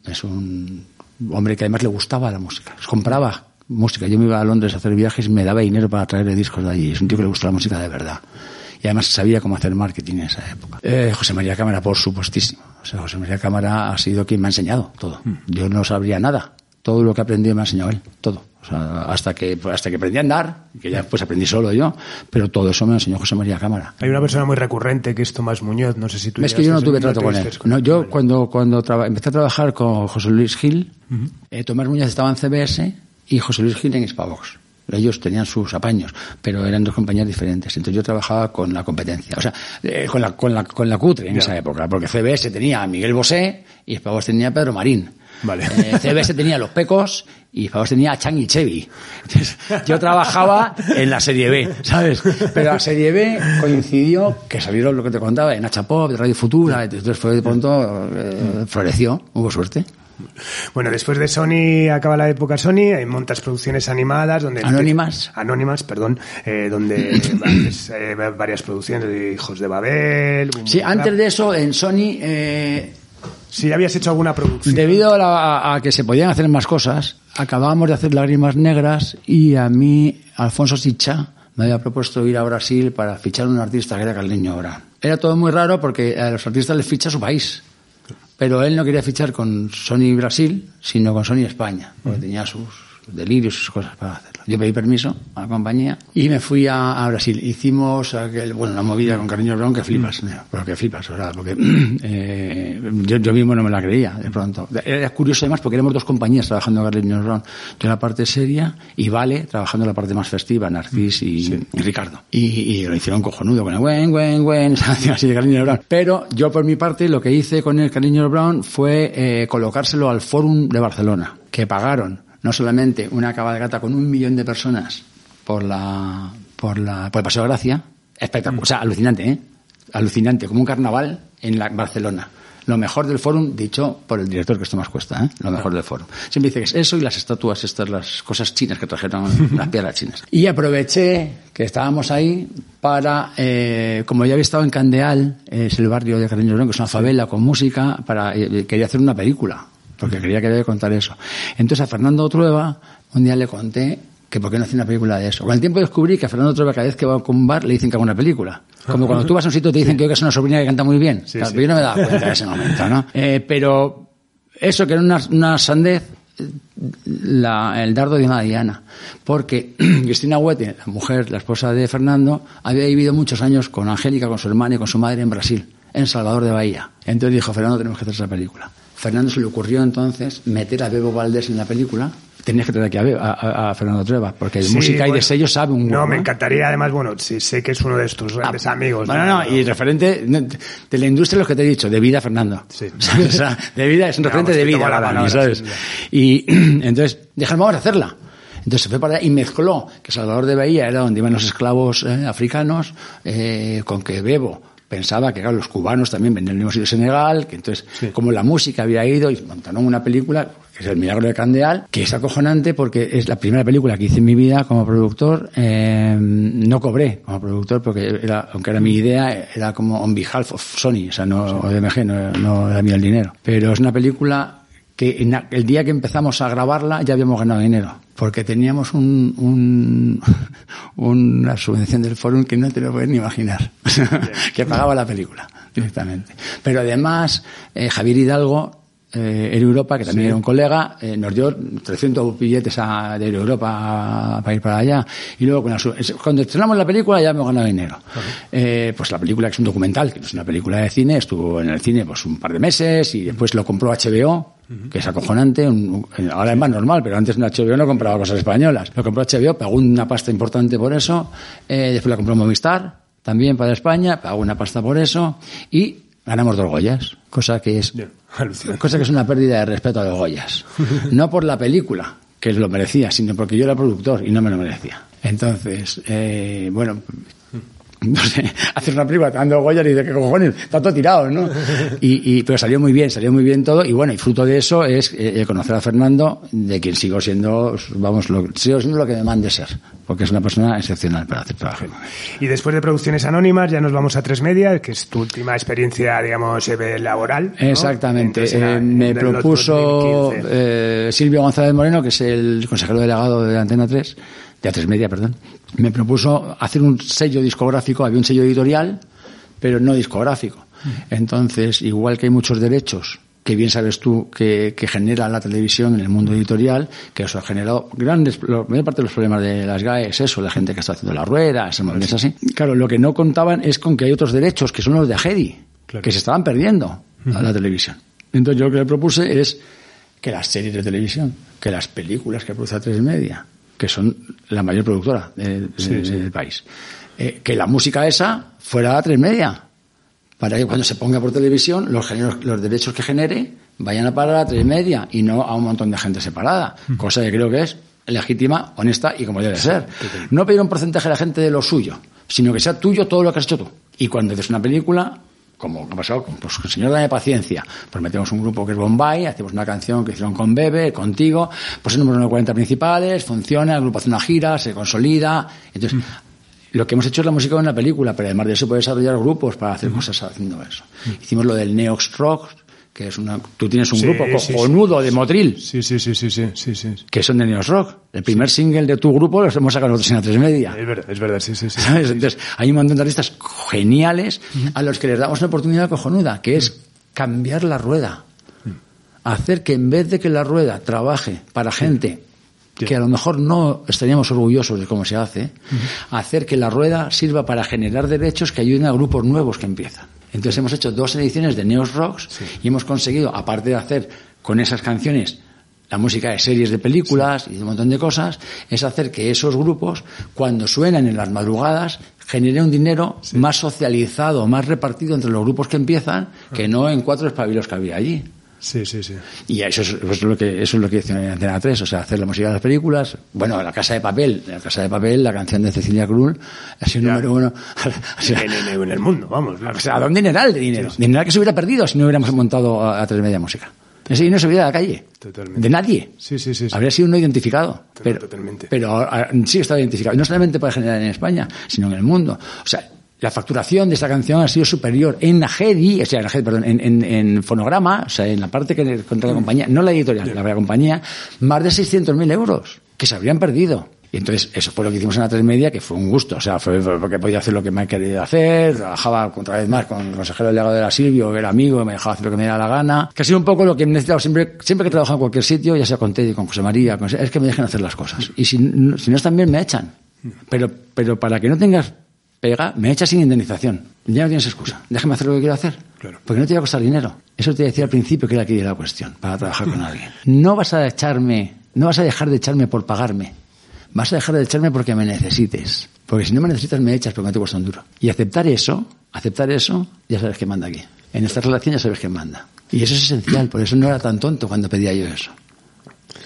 es un hombre que además le gustaba la música. Compraba música. Yo me iba a Londres a hacer viajes y me daba dinero para traer discos de allí. Es un tío que le gusta la música de verdad. Y además sabía cómo hacer marketing en esa época. Eh, José María Cámara, por supuestísimo. O sea, José María Cámara ha sido quien me ha enseñado todo. Yo no sabría nada todo lo que aprendí me ha enseñado él, todo. O sea, hasta que, hasta que aprendí a andar, que ya pues aprendí solo yo, pero todo eso me lo enseñó José María Cámara. Hay una persona muy recurrente que es Tomás Muñoz, no sé si tú... Es que yo no tuve trato con él. No, yo Vale. cuando, cuando traba- empecé a trabajar con José Luis Gil, eh, Tomás Muñoz estaba en CBS y José Luis Gil en Hispavox. Ellos tenían sus apaños, pero eran dos compañías diferentes. Entonces yo trabajaba con la competencia, o sea, eh, con, la, con, la, con la cutre en esa época, porque CBS tenía a Miguel Bosé y Hispavox tenía a Pedro Marín. Vale. Eh, CBS tenía los Pecos y Hispavox tenía a Chang y Chevy. Entonces, yo trabajaba en la serie B, ¿sabes? Pero la serie B coincidió que salieron lo que te contaba en Hacha Pop, de Radio Futura, entonces fue de pronto, eh, floreció, hubo suerte. Bueno, después de Sony acaba la época Sony, hay montas producciones animadas donde Anónimas. anónimas, perdón, eh, donde haces, eh, varias producciones de Hijos de Babel. Sí, antes de eso, en Sony, eh, Si habías hecho alguna producción. debido a, la- a que se podían hacer más cosas, acabábamos de hacer Lágrimas Negras y a mí, Alfonso Sicha, me había propuesto ir a Brasil para fichar a un artista que era Carliño Brown. Era todo muy raro porque a los artistas les ficha su país. Pero él no quería fichar con Sony Brasil, sino con Sony España, porque tenía sus delirios, sus cosas para hacerlo. Yo pedí permiso a la compañía y me fui a, a Brasil. Hicimos aquel, bueno, una movida con Carliño Brown que flipas, ¿no? pero que flipas, o sea, porque eh, yo, yo mismo no me la creía de pronto. Era curioso además porque éramos dos compañías trabajando con Carliño Brown. Yo en la parte seria y Vale trabajando en la parte más festiva, Narcis y, y Ricardo. Y, y lo hicieron cojonudo con el Gwen, Gwen, Gwen, así de Carliño Brown. Pero yo por mi parte lo que hice con el Carliño Brown fue eh, colocárselo al Fórum de Barcelona, que pagaron no solamente una cabalgata con un millón de personas por la por la por el Paseo de Gracia, espectacular, o sea, alucinante, ¿eh? Alucinante, como un carnaval en la Barcelona. Lo mejor del fórum, dicho por el director, que esto más cuesta, ¿eh? Lo mejor del fórum. Siempre dice que es eso y las estatuas, estas, las cosas chinas que trajeron, las piedras chinas. Y aproveché que estábamos ahí para, eh, como ya había estado en Candeal, eh, es el barrio de Carreño que es una favela con música, para, eh, quería hacer una película porque creía que debía contar eso. Entonces a Fernando Trueba un día le conté que por qué no hacía una película de eso. Con el tiempo descubrí que a Fernando Trueba cada vez que va a un bar le dicen que haga una película. Como cuando tú vas a un sitio te dicen que es una sobrina que canta muy bien. Sí, Claro, sí. Yo no me daba cuenta en ese momento, ¿no? Eh, pero eso que era una, una sandez, la- el dardo de una diana. Porque Cristina Huete, la mujer, la esposa de Fernando, había vivido muchos años con Angélica, con su hermana y con su madre en Brasil, en Salvador de Bahía. Entonces dijo, Fernando, tenemos que hacer esa película. Fernando se le ocurrió entonces meter a Bebo Valdés en la película. Tenías que traer aquí a, Bebo- a- a- Fernando Trueba, porque de Sí, música y de sello sabe un No, me ¿eh? encantaría, además, bueno, sí, sé que es uno de estos grandes amigos. Bueno, no, y referente no, de la industria, lo que te he dicho, de vida, Fernando. Sí. O sea, de vida, es un referente Vamos, de vida la palabra, ¿sabes? Y entonces, dijeron, vamos a hacerla. Entonces se fue para allá y mezcló que Salvador de Bahía era donde iban los esclavos eh, africanos, eh, con que Bebo pensaba que claro, los cubanos también venían del mismo sitio de Senegal, que entonces, como la música había ido y montaron una película, que es El Milagro de Candeal, que es acojonante porque es la primera película que hice en mi vida como productor. Eh, no cobré como productor porque era, aunque era mi idea, era como on behalf of Sony, o sea, no OMG, no, no era mío el dinero. Pero es una película que en el día que empezamos a grabarla ya habíamos ganado dinero, porque teníamos un, un- una subvención del Fórum que no te lo puedes ni imaginar, que pagaba la película directamente. Pero además, eh, Javier Hidalgo, eh, Air Europa, que también era un colega, eh, nos dio 300 billetes a, de Air Europa para ir para allá. Y luego, con la cuando estrenamos la película, ya hemos ganado dinero. Eh, pues la película, que es un documental, que no es una película de cine, estuvo en el cine pues un par de meses y después lo compró HBO, que es acojonante. un- ahora es más normal, pero antes en HBO no compraba cosas españolas. Lo compró HBO, pagó una pasta importante por eso. Eh, después la compró Movistar, también para España, pagó una pasta por eso. Y ganamos dos Goyas, cosa que es cosa que es una pérdida de respeto a los Goyas. No por la película, que lo merecía, sino porque yo era productor y no me lo merecía. Entonces, eh, bueno, no sé, hacer una película dando Goyas y dice, ¿qué cojones? Está todo tirado, ¿no? Y, y- pero salió muy bien, salió muy bien todo. Y bueno, y fruto de eso es eh, conocer a Fernando, de quien sigo siendo, vamos, lo, sigo siendo lo que me mande ser, porque es una persona excepcional para hacer trabajo. Y después de producciones anónimas, ya nos vamos a Tres Media, que es tu última experiencia, digamos, eh, laboral. ¿no? Exactamente. Eh, me propuso 2015. eh, Silvio González Moreno, que es el consejero delegado de Antena 3, de A3 Media, perdón. Me propuso hacer un sello discográfico, había un sello editorial, pero no discográfico. Entonces, igual que hay muchos derechos que bien sabes tú que, que, genera la televisión en el mundo editorial, que eso ha generado grandes, la mayor parte de los problemas de las GAE es eso, la gente que está haciendo las ruedas, es así. Claro, lo que no contaban es con que hay otros derechos, que son los de Agedi, que se estaban perdiendo a la televisión. Entonces yo lo que le propuse es que las series de televisión, que las películas que produce a tres Media, que son la mayor productora de, del país, eh, que la música esa fuera a tres Media para que cuando se ponga por televisión los, los derechos que genere vayan a parar a tres media y no a un montón de gente separada, cosa que creo que es legítima, honesta y como debe ser. No pedir un porcentaje a la gente de lo suyo, sino que sea tuyo todo lo que has hecho tú. Y cuando haces una película, como ha pasado pues, el señor Dame Paciencia, pues metemos un grupo que es Bombay, hacemos una canción que hicieron con Bebe, contigo, pues el número de 40 principales, funciona, el grupo hace una gira, se consolida. Entonces, lo que hemos hecho es la música de una película, pero además de eso puedes desarrollar grupos para hacer cosas haciendo eso. Hicimos lo del Neox Rock, que es una, tú tienes un grupo cojonudo de Motril. Sí, sí, sí, sí, sí, sí, Que son de Neox Rock. El primer single de tu grupo los hemos sacado nosotros en la tres media. Es verdad, es verdad, sí, sí, sí. Entonces, hay un montón de artistas geniales a los que les damos una oportunidad cojonuda, que es cambiar la rueda. Hacer que en vez de que la rueda trabaje para gente que a lo mejor no estaríamos orgullosos de cómo se hace, hacer que la rueda sirva para generar derechos que ayuden a grupos nuevos que empiezan. Entonces hemos hecho dos ediciones de Neos Rocks y hemos conseguido, aparte de hacer con esas canciones la música de series de películas y de un montón de cosas, es hacer que esos grupos, cuando suenan en las madrugadas, genere un dinero más socializado, más repartido entre los grupos que empiezan, que no en cuatro espabilos que había allí. Sí, sí, sí. Y eso es, lo que eso es lo que dice en Antena 3, o sea, hacer la música de las películas. Bueno, La Casa de Papel, La Casa de Papel, la canción de Cecilia Krull, ha sido un número uno. en, el mundo, vamos. O sea, ¿a un dineral de dinero? Dineral que se hubiera perdido si no hubiéramos montado a, tres media música. Ese dinero se hubiera a la calle. Totalmente. De nadie. Sí, sí, sí. Habría sido no identificado. Pero, Totalmente. Pero sí está identificado. No solamente para generar en España, sino en el mundo. O sea, la facturación de esta canción ha sido superior en AGEDI, o sea, en, perdón, en, fonograma, o sea, en la parte que contra la compañía, no la editorial, la compañía, más de 600.000 euros que se habrían perdido. Y entonces, eso fue lo que hicimos en la tres media, que fue un gusto. O sea, fue porque podía hacer lo que me querido hacer, trabajaba otra vez más con el consejero delegado de la Silvio, que era amigo, me dejaba hacer lo que me diera la gana. Que ha sido un poco lo que he necesitado siempre, siempre que trabajo en cualquier sitio, ya sea con Teddy, con José María, es que me dejen hacer las cosas. Y si, si no están bien, me echan. Pero, pero para que no tengas pega, me echa sin indemnización. Ya no tienes excusa. Déjame hacer lo que quiero hacer. Claro. Porque no te va a costar dinero. Eso te decía al principio que era aquí la cuestión, para trabajar con alguien. No vas a echarme, no vas a dejar de echarme por pagarme. Vas a dejar de echarme porque me necesites. Porque si no me necesitas, me echas porque me te cuesta un duro. Y aceptar eso, aceptar eso, ya sabes quién manda aquí. En esta relación ya sabes quién manda. Y eso es esencial, por eso no era tan tonto cuando pedía yo eso.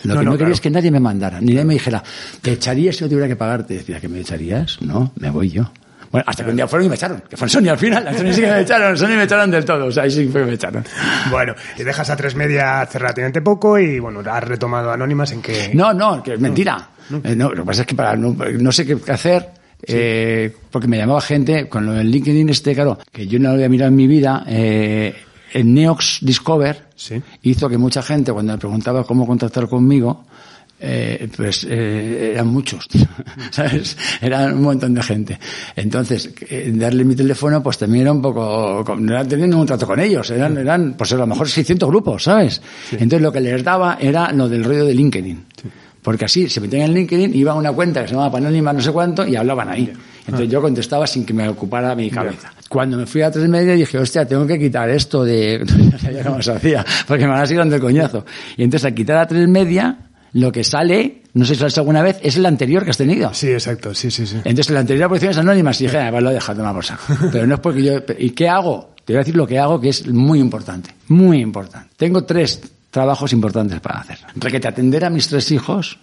Lo que no, quería es que nadie me mandara, ni nadie me dijera, te echarías si no tuviera que pagarte. Decía, ¿que me echarías? No, me voy yo. Bueno, hasta que un día fueron y me echaron, que fue Sony al final, Sony sí que me echaron, Sony me echaron del todo, o sea, ahí sí que me echaron. Bueno, y dejas a tres media hace relativamente poco y bueno, has retomado Anónimas en que... No, no, que es mentira. Eh, no, lo que pasa es que para no, no sé qué hacer, eh, porque me llamaba gente con lo del LinkedIn este, claro, que yo no lo había mirado en mi vida, eh, el Neox Discover sí. hizo que mucha gente cuando me preguntaba cómo contactar conmigo, eh, pues eh, eran muchos, ¿sabes? Eran un montón de gente. Entonces, eh, darle mi teléfono, pues también era un poco, no era teniendo un trato con ellos, eran, eran, pues a lo mejor 600 grupos, ¿sabes? Entonces lo que les daba era lo del rollo de LinkedIn. Porque así se metían en LinkedIn, iban a una cuenta que se llamaba Panónima no sé cuánto y hablaban ahí. Entonces yo contestaba sin que me ocupara mi cabeza. Cuando me fui a tres media dije, hostia, tengo que quitar esto de... no sabía cómo se hacía, porque me van a seguir dando el coñazo. Y entonces al quitar a tres media, lo que sale, no sé si lo has alguna vez, es el anterior que has tenido. Sí, exacto, sí, sí, sí. Entonces la anterior posición es anónima, y dije, pues lo he dejado una cosa. Pero no es porque yo... ¿Y qué hago? Te voy a decir lo que hago, que es muy importante, muy importante. Tengo tres trabajos importantes para hacer. Requete atender a mis tres hijos,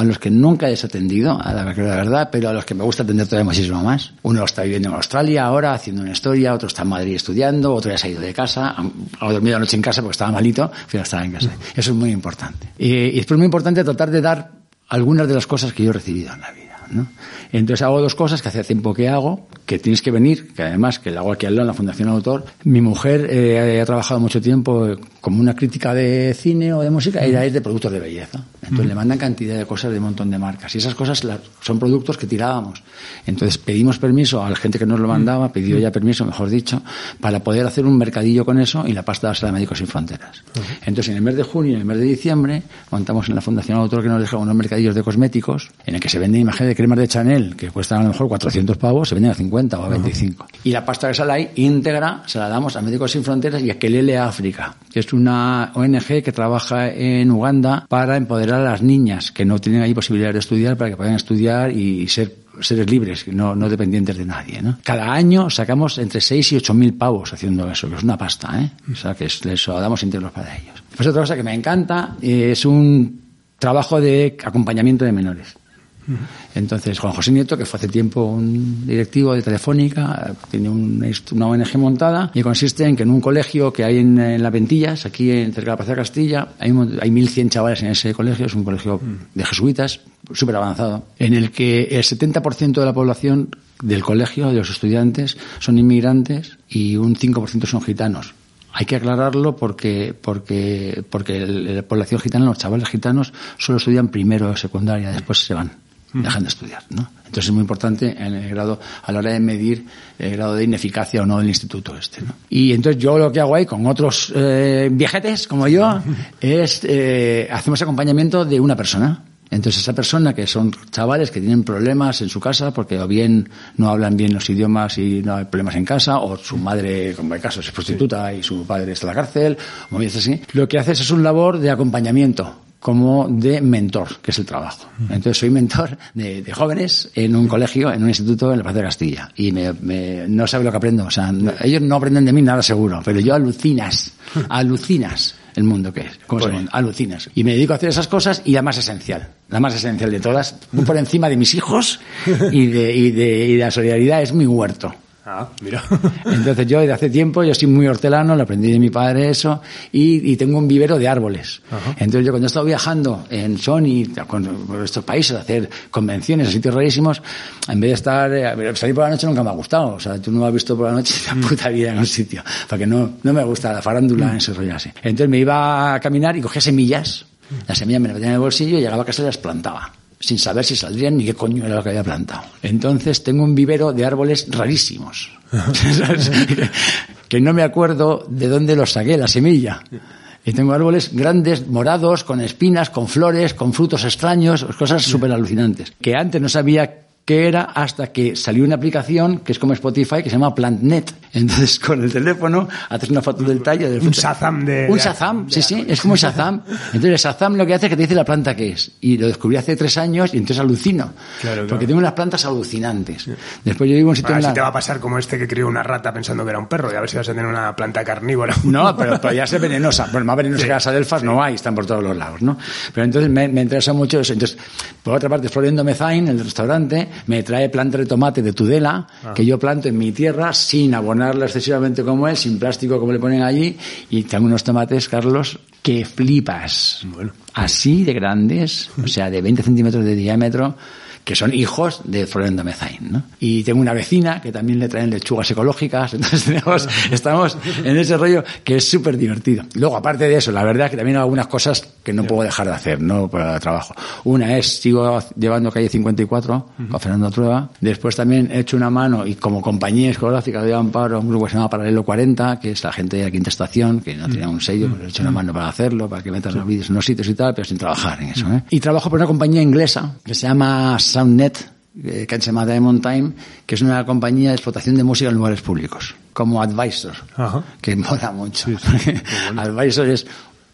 a los que nunca he desatendido, a la verdad, pero a los que me gusta atender todavía muchísimo más. Uno está viviendo en Australia ahora, haciendo una historia, otro está en Madrid estudiando, otro ya se ha ido de casa, ha dormido la noche en casa porque estaba malito, pero estaba en casa. Eso es muy importante. Y, es muy importante tratar de dar algunas de las cosas que yo he recibido en la vida. ¿no? Entonces hago dos cosas que hace tiempo que hago, que tienes que venir, que además que lo hago aquí al lado en la Fundación Autor. Mi mujer eh, ha trabajado mucho tiempo como una crítica de cine o de música, ella es de productos de belleza. Entonces le mandan cantidad de cosas de un montón de marcas. Y esas cosas las- son productos que tirábamos. Entonces pedimos permiso a la gente que nos lo mandaba, pidió ya permiso, mejor dicho, para poder hacer un mercadillo con eso y la pasta dársela a Médicos Sin Fronteras. Entonces en el mes de junio y en el mes de diciembre montamos en la Fundación Autor que nos deja unos mercadillos de cosméticos en el que se venden imágenes de cremas de Chanel que cuestan a lo mejor 400 pavos, se venden a 50 o a 25. Y la pasta que sale ahí íntegra se la damos a Médicos Sin Fronteras y a Kelele África, que es una ONG que trabaja en Uganda para empoderar a las niñas que no tienen ahí posibilidades de estudiar para que puedan estudiar y ser seres libres, no, no dependientes de nadie. ¿no? Cada año sacamos entre 6 y 8 mil pavos haciendo eso, que es una pasta, ¿eh? O sea, que es, eso damos íntegros para ellos. Pues otra cosa que me encanta es un trabajo de acompañamiento de menores. Entonces, Juan José Nieto, que fue hace tiempo un directivo de Telefónica, tiene un- una ONG montada y consiste en que en un colegio que hay en, en Las Ventillas, aquí en, cerca de la Plaza de Castilla, hay, hay 1.100 chavales en ese colegio, es un colegio de jesuitas, súper avanzado, en el que el 70% de la población del colegio, de los estudiantes, son inmigrantes y un 5% son gitanos. Hay que aclararlo porque, porque, porque la población gitana, los chavales gitanos, solo estudian primero secundaria, después se van, dejan de estudiar, ¿no? Entonces es muy importante en el grado, a la hora de medir el grado de ineficacia o no del instituto este, ¿no? Y entonces yo lo que hago ahí con otros eh, viejetes como yo es, eh, hacemos acompañamiento de una persona. Entonces esa persona que son chavales que tienen problemas en su casa porque o bien no hablan bien los idiomas y no hay problemas en casa o su madre, como hay casos, es prostituta y su padre está en la cárcel, o así, lo que haces es un labor de acompañamiento como de mentor, que es el trabajo. Entonces soy mentor de, de jóvenes en un colegio, en un instituto en la Plaza de Castilla. Y me, me- no sabe lo que aprendo. O sea, no- ellos no aprenden de mí nada seguro, pero yo alucinas, alucinas el mundo que es. ¿Cómo llama? Alucinas. Y me dedico a hacer esas cosas y la más esencial, la más esencial de todas, muy por encima de mis hijos y de, y de, y de la solidaridad, es mi huerto. Ah, mira. Entonces yo desde hace tiempo, yo soy muy hortelano, lo aprendí de mi padre eso, y, y tengo un vivero de árboles. Entonces yo cuando he estado viajando en Sony, con, estos países, a hacer convenciones a sitios rarísimos, en vez de estar, eh, salir por la noche nunca me ha gustado. O sea, tú no me has visto por la noche la puta vida en un sitio, porque no, no me gusta la farándula en ese rollo así. Entonces me iba a caminar y cogía semillas, las semillas me las metía en el bolsillo y llegaba a casa y las plantaba sin saber si saldrían ni qué coño era lo que había plantado. Entonces tengo un vivero de árboles rarísimos. Que no me acuerdo de dónde los saqué, la semilla. Y tengo árboles grandes, morados, con espinas, con flores, con frutos extraños, cosas súper alucinantes. Que antes no sabía qué era hasta que salió una aplicación que es como Spotify que se llama PlantNet. Entonces con el teléfono haces una foto del tallo del Un. Shazam de- Un Shazam, de sí, sí, es como Shazam. Entonces Shazam lo que hace es que te dice la planta que es. Y lo descubrí hace tres años y entonces alucino. Claro, claro. Porque tengo unas plantas alucinantes. Después yo vivo en un sitio A ver en si la- te va a pasar como este que crió una rata pensando que era un perro y a ver si vas a tener una planta carnívora. No, pero podría ser venenosa. Bueno, más venenosa que las adelfas no hay, están por todos los lados, ¿no? Pero entonces me, me interesa mucho eso. Entonces, por otra parte, Floriendo Mezain, el restaurante, me trae plantas de tomate de Tudela, que yo planto en mi tierra sin abonarla excesivamente como es, sin plástico como le ponen allí, y tengo unos tomates, Carlos, que flipas. Bueno. Así de grandes, o sea, de 20 centímetros de diámetro, que son hijos de Florendo Mezain, ¿no? Y tengo una vecina que también le traen lechugas ecológicas, entonces tenemos, estamos en ese rollo que es súper divertido. Luego, aparte de eso, la verdad es que también hay algunas cosas que no puedo dejar de hacer, ¿no? Para el trabajo. Una es, sigo llevando calle 54 con Fernando Trueba. Después también he hecho una mano y como compañía discográfica de Amparo, un grupo que se llama Paralelo 40, que es la gente de la quinta estación, que no tenía un sello, pero he hecho una mano para hacerlo, para que metan los vídeos en los sitios y tal, pero sin trabajar en eso, ¿eh? Y trabajo por una compañía inglesa que se llama Soundnet, eh, que se llama Diamond Time, que es una compañía de explotación de música en lugares públicos, como Advisor, Ajá. que mola mucho. Advisor es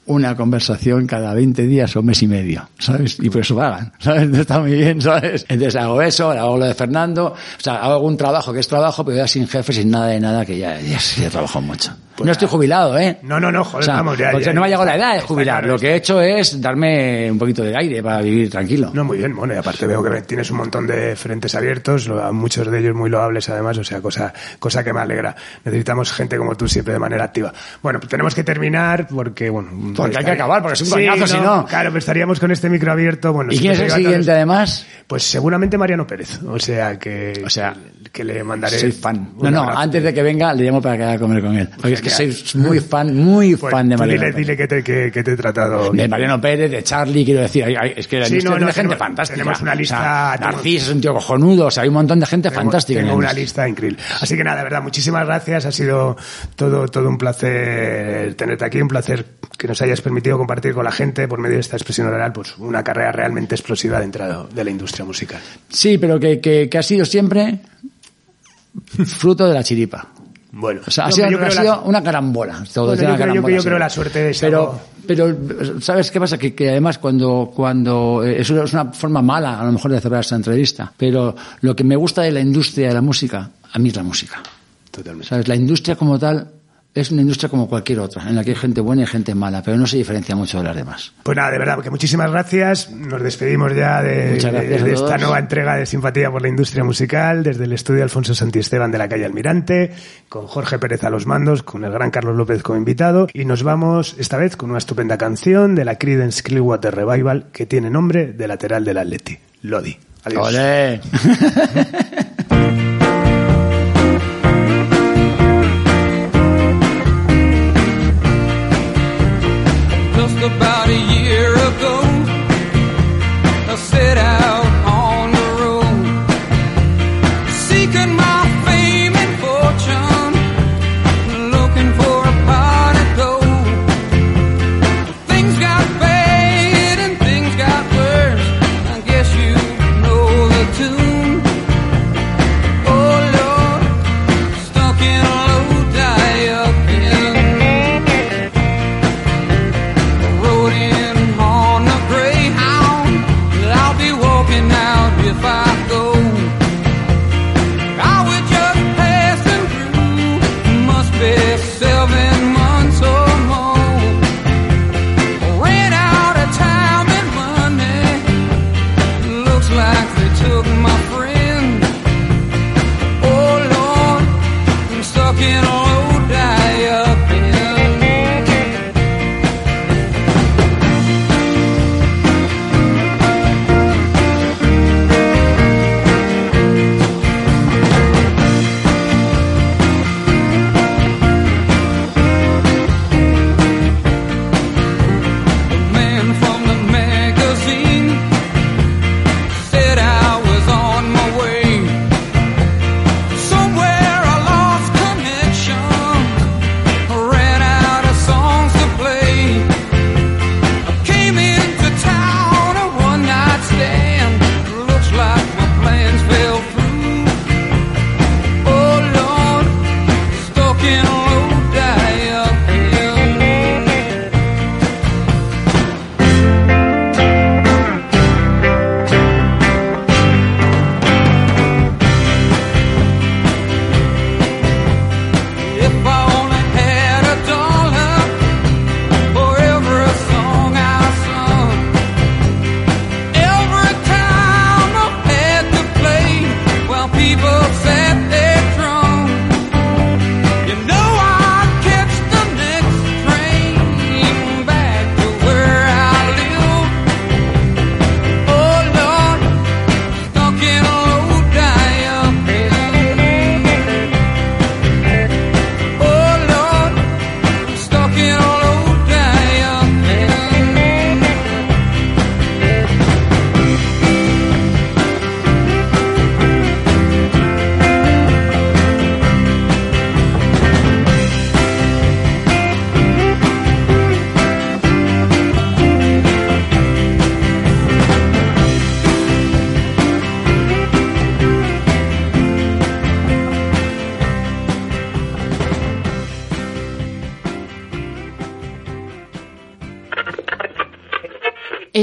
una conversación cada 20 días o mes y medio, ¿sabes? Y por eso pagan, ¿sabes? Está muy bien, ¿sabes? Entonces hago eso, hago lo de Fernando, o sea, hago algún trabajo que es trabajo, pero ya sin jefe, sin nada de nada, que ya, ya, ya trabajo mucho. no estoy jubilado, ¿eh? No, no, no, joder, O sea, vamos, ya, ya, no me ha llegado la edad de jubilar. claro, Lo que he hecho es darme un poquito de aire para vivir tranquilo. No, muy bien, bueno, y aparte veo que tienes un montón de frentes abiertos, muchos de ellos muy loables además, o sea, cosa, cosa que me alegra. Necesitamos gente como tú siempre de manera activa. Bueno, pues tenemos que terminar porque, bueno, Porque hay que acabar, porque es un coñazo, si no. Claro, pero estaríamos con este micro abierto. Bueno, ¿Y quién es el siguiente, además? Pues seguramente Mariano Pérez. O sea que. O sea, que le mandaré. Soy fan. No, no, antes de que venga le llamo para que vaya a comer con él. Porque es que soy muy fan, muy Pues fan de Mariano Dile, Pérez. dile que te, que, que te he tratado. De Mariano Pérez, de Charlie, quiero decir, hay- hay- es que la Sí, industria no, no, gente tenemos- fantástica. tenemos una O sea, lista- tenemos- Narcis es un tío cojonudo, o sea, hay un montón de gente fantástica. en Tengo una lista increíble. Así que nada, de verdad, muchísimas gracias. Ha sido todo, todo un placer tenerte aquí, un placer que nos hayas permitido compartir con la gente por medio de esta expresión oral, pues una carrera realmente explosiva dentro de la industria musical. Sí, pero que, que, que ha sido siempre fruto de la chiripa. Bueno, O sea, ha sido, pero yo ha creo sido la- una carambola. Todo Bueno, es una yo creo- yo- carambola, yo creo la suerte es pero, algo- pero, ¿sabes qué pasa? Que, que además cuando, cuando, eh, eso es una forma mala a lo mejor de cerrar esta entrevista, pero lo que me gusta de la industria de la música, a mí es la música. Totalmente. ¿Sabes? La industria como tal es una industria como cualquier otra, en la que hay gente buena y gente mala, pero no se diferencia mucho de las demás. Pues nada, de verdad, que muchísimas gracias. Nos despedimos ya de, esta nueva entrega de Simpatía por la Industria Musical, desde el estudio Alfonso Santiesteban de la calle Almirante, con Jorge Pérez a los mandos, con el gran Carlos López como invitado. Y nos vamos esta vez con una estupenda canción de la Creedence Clearwater Revival que tiene nombre de lateral del Atleti, Lodi. Adiós. ¡Olé!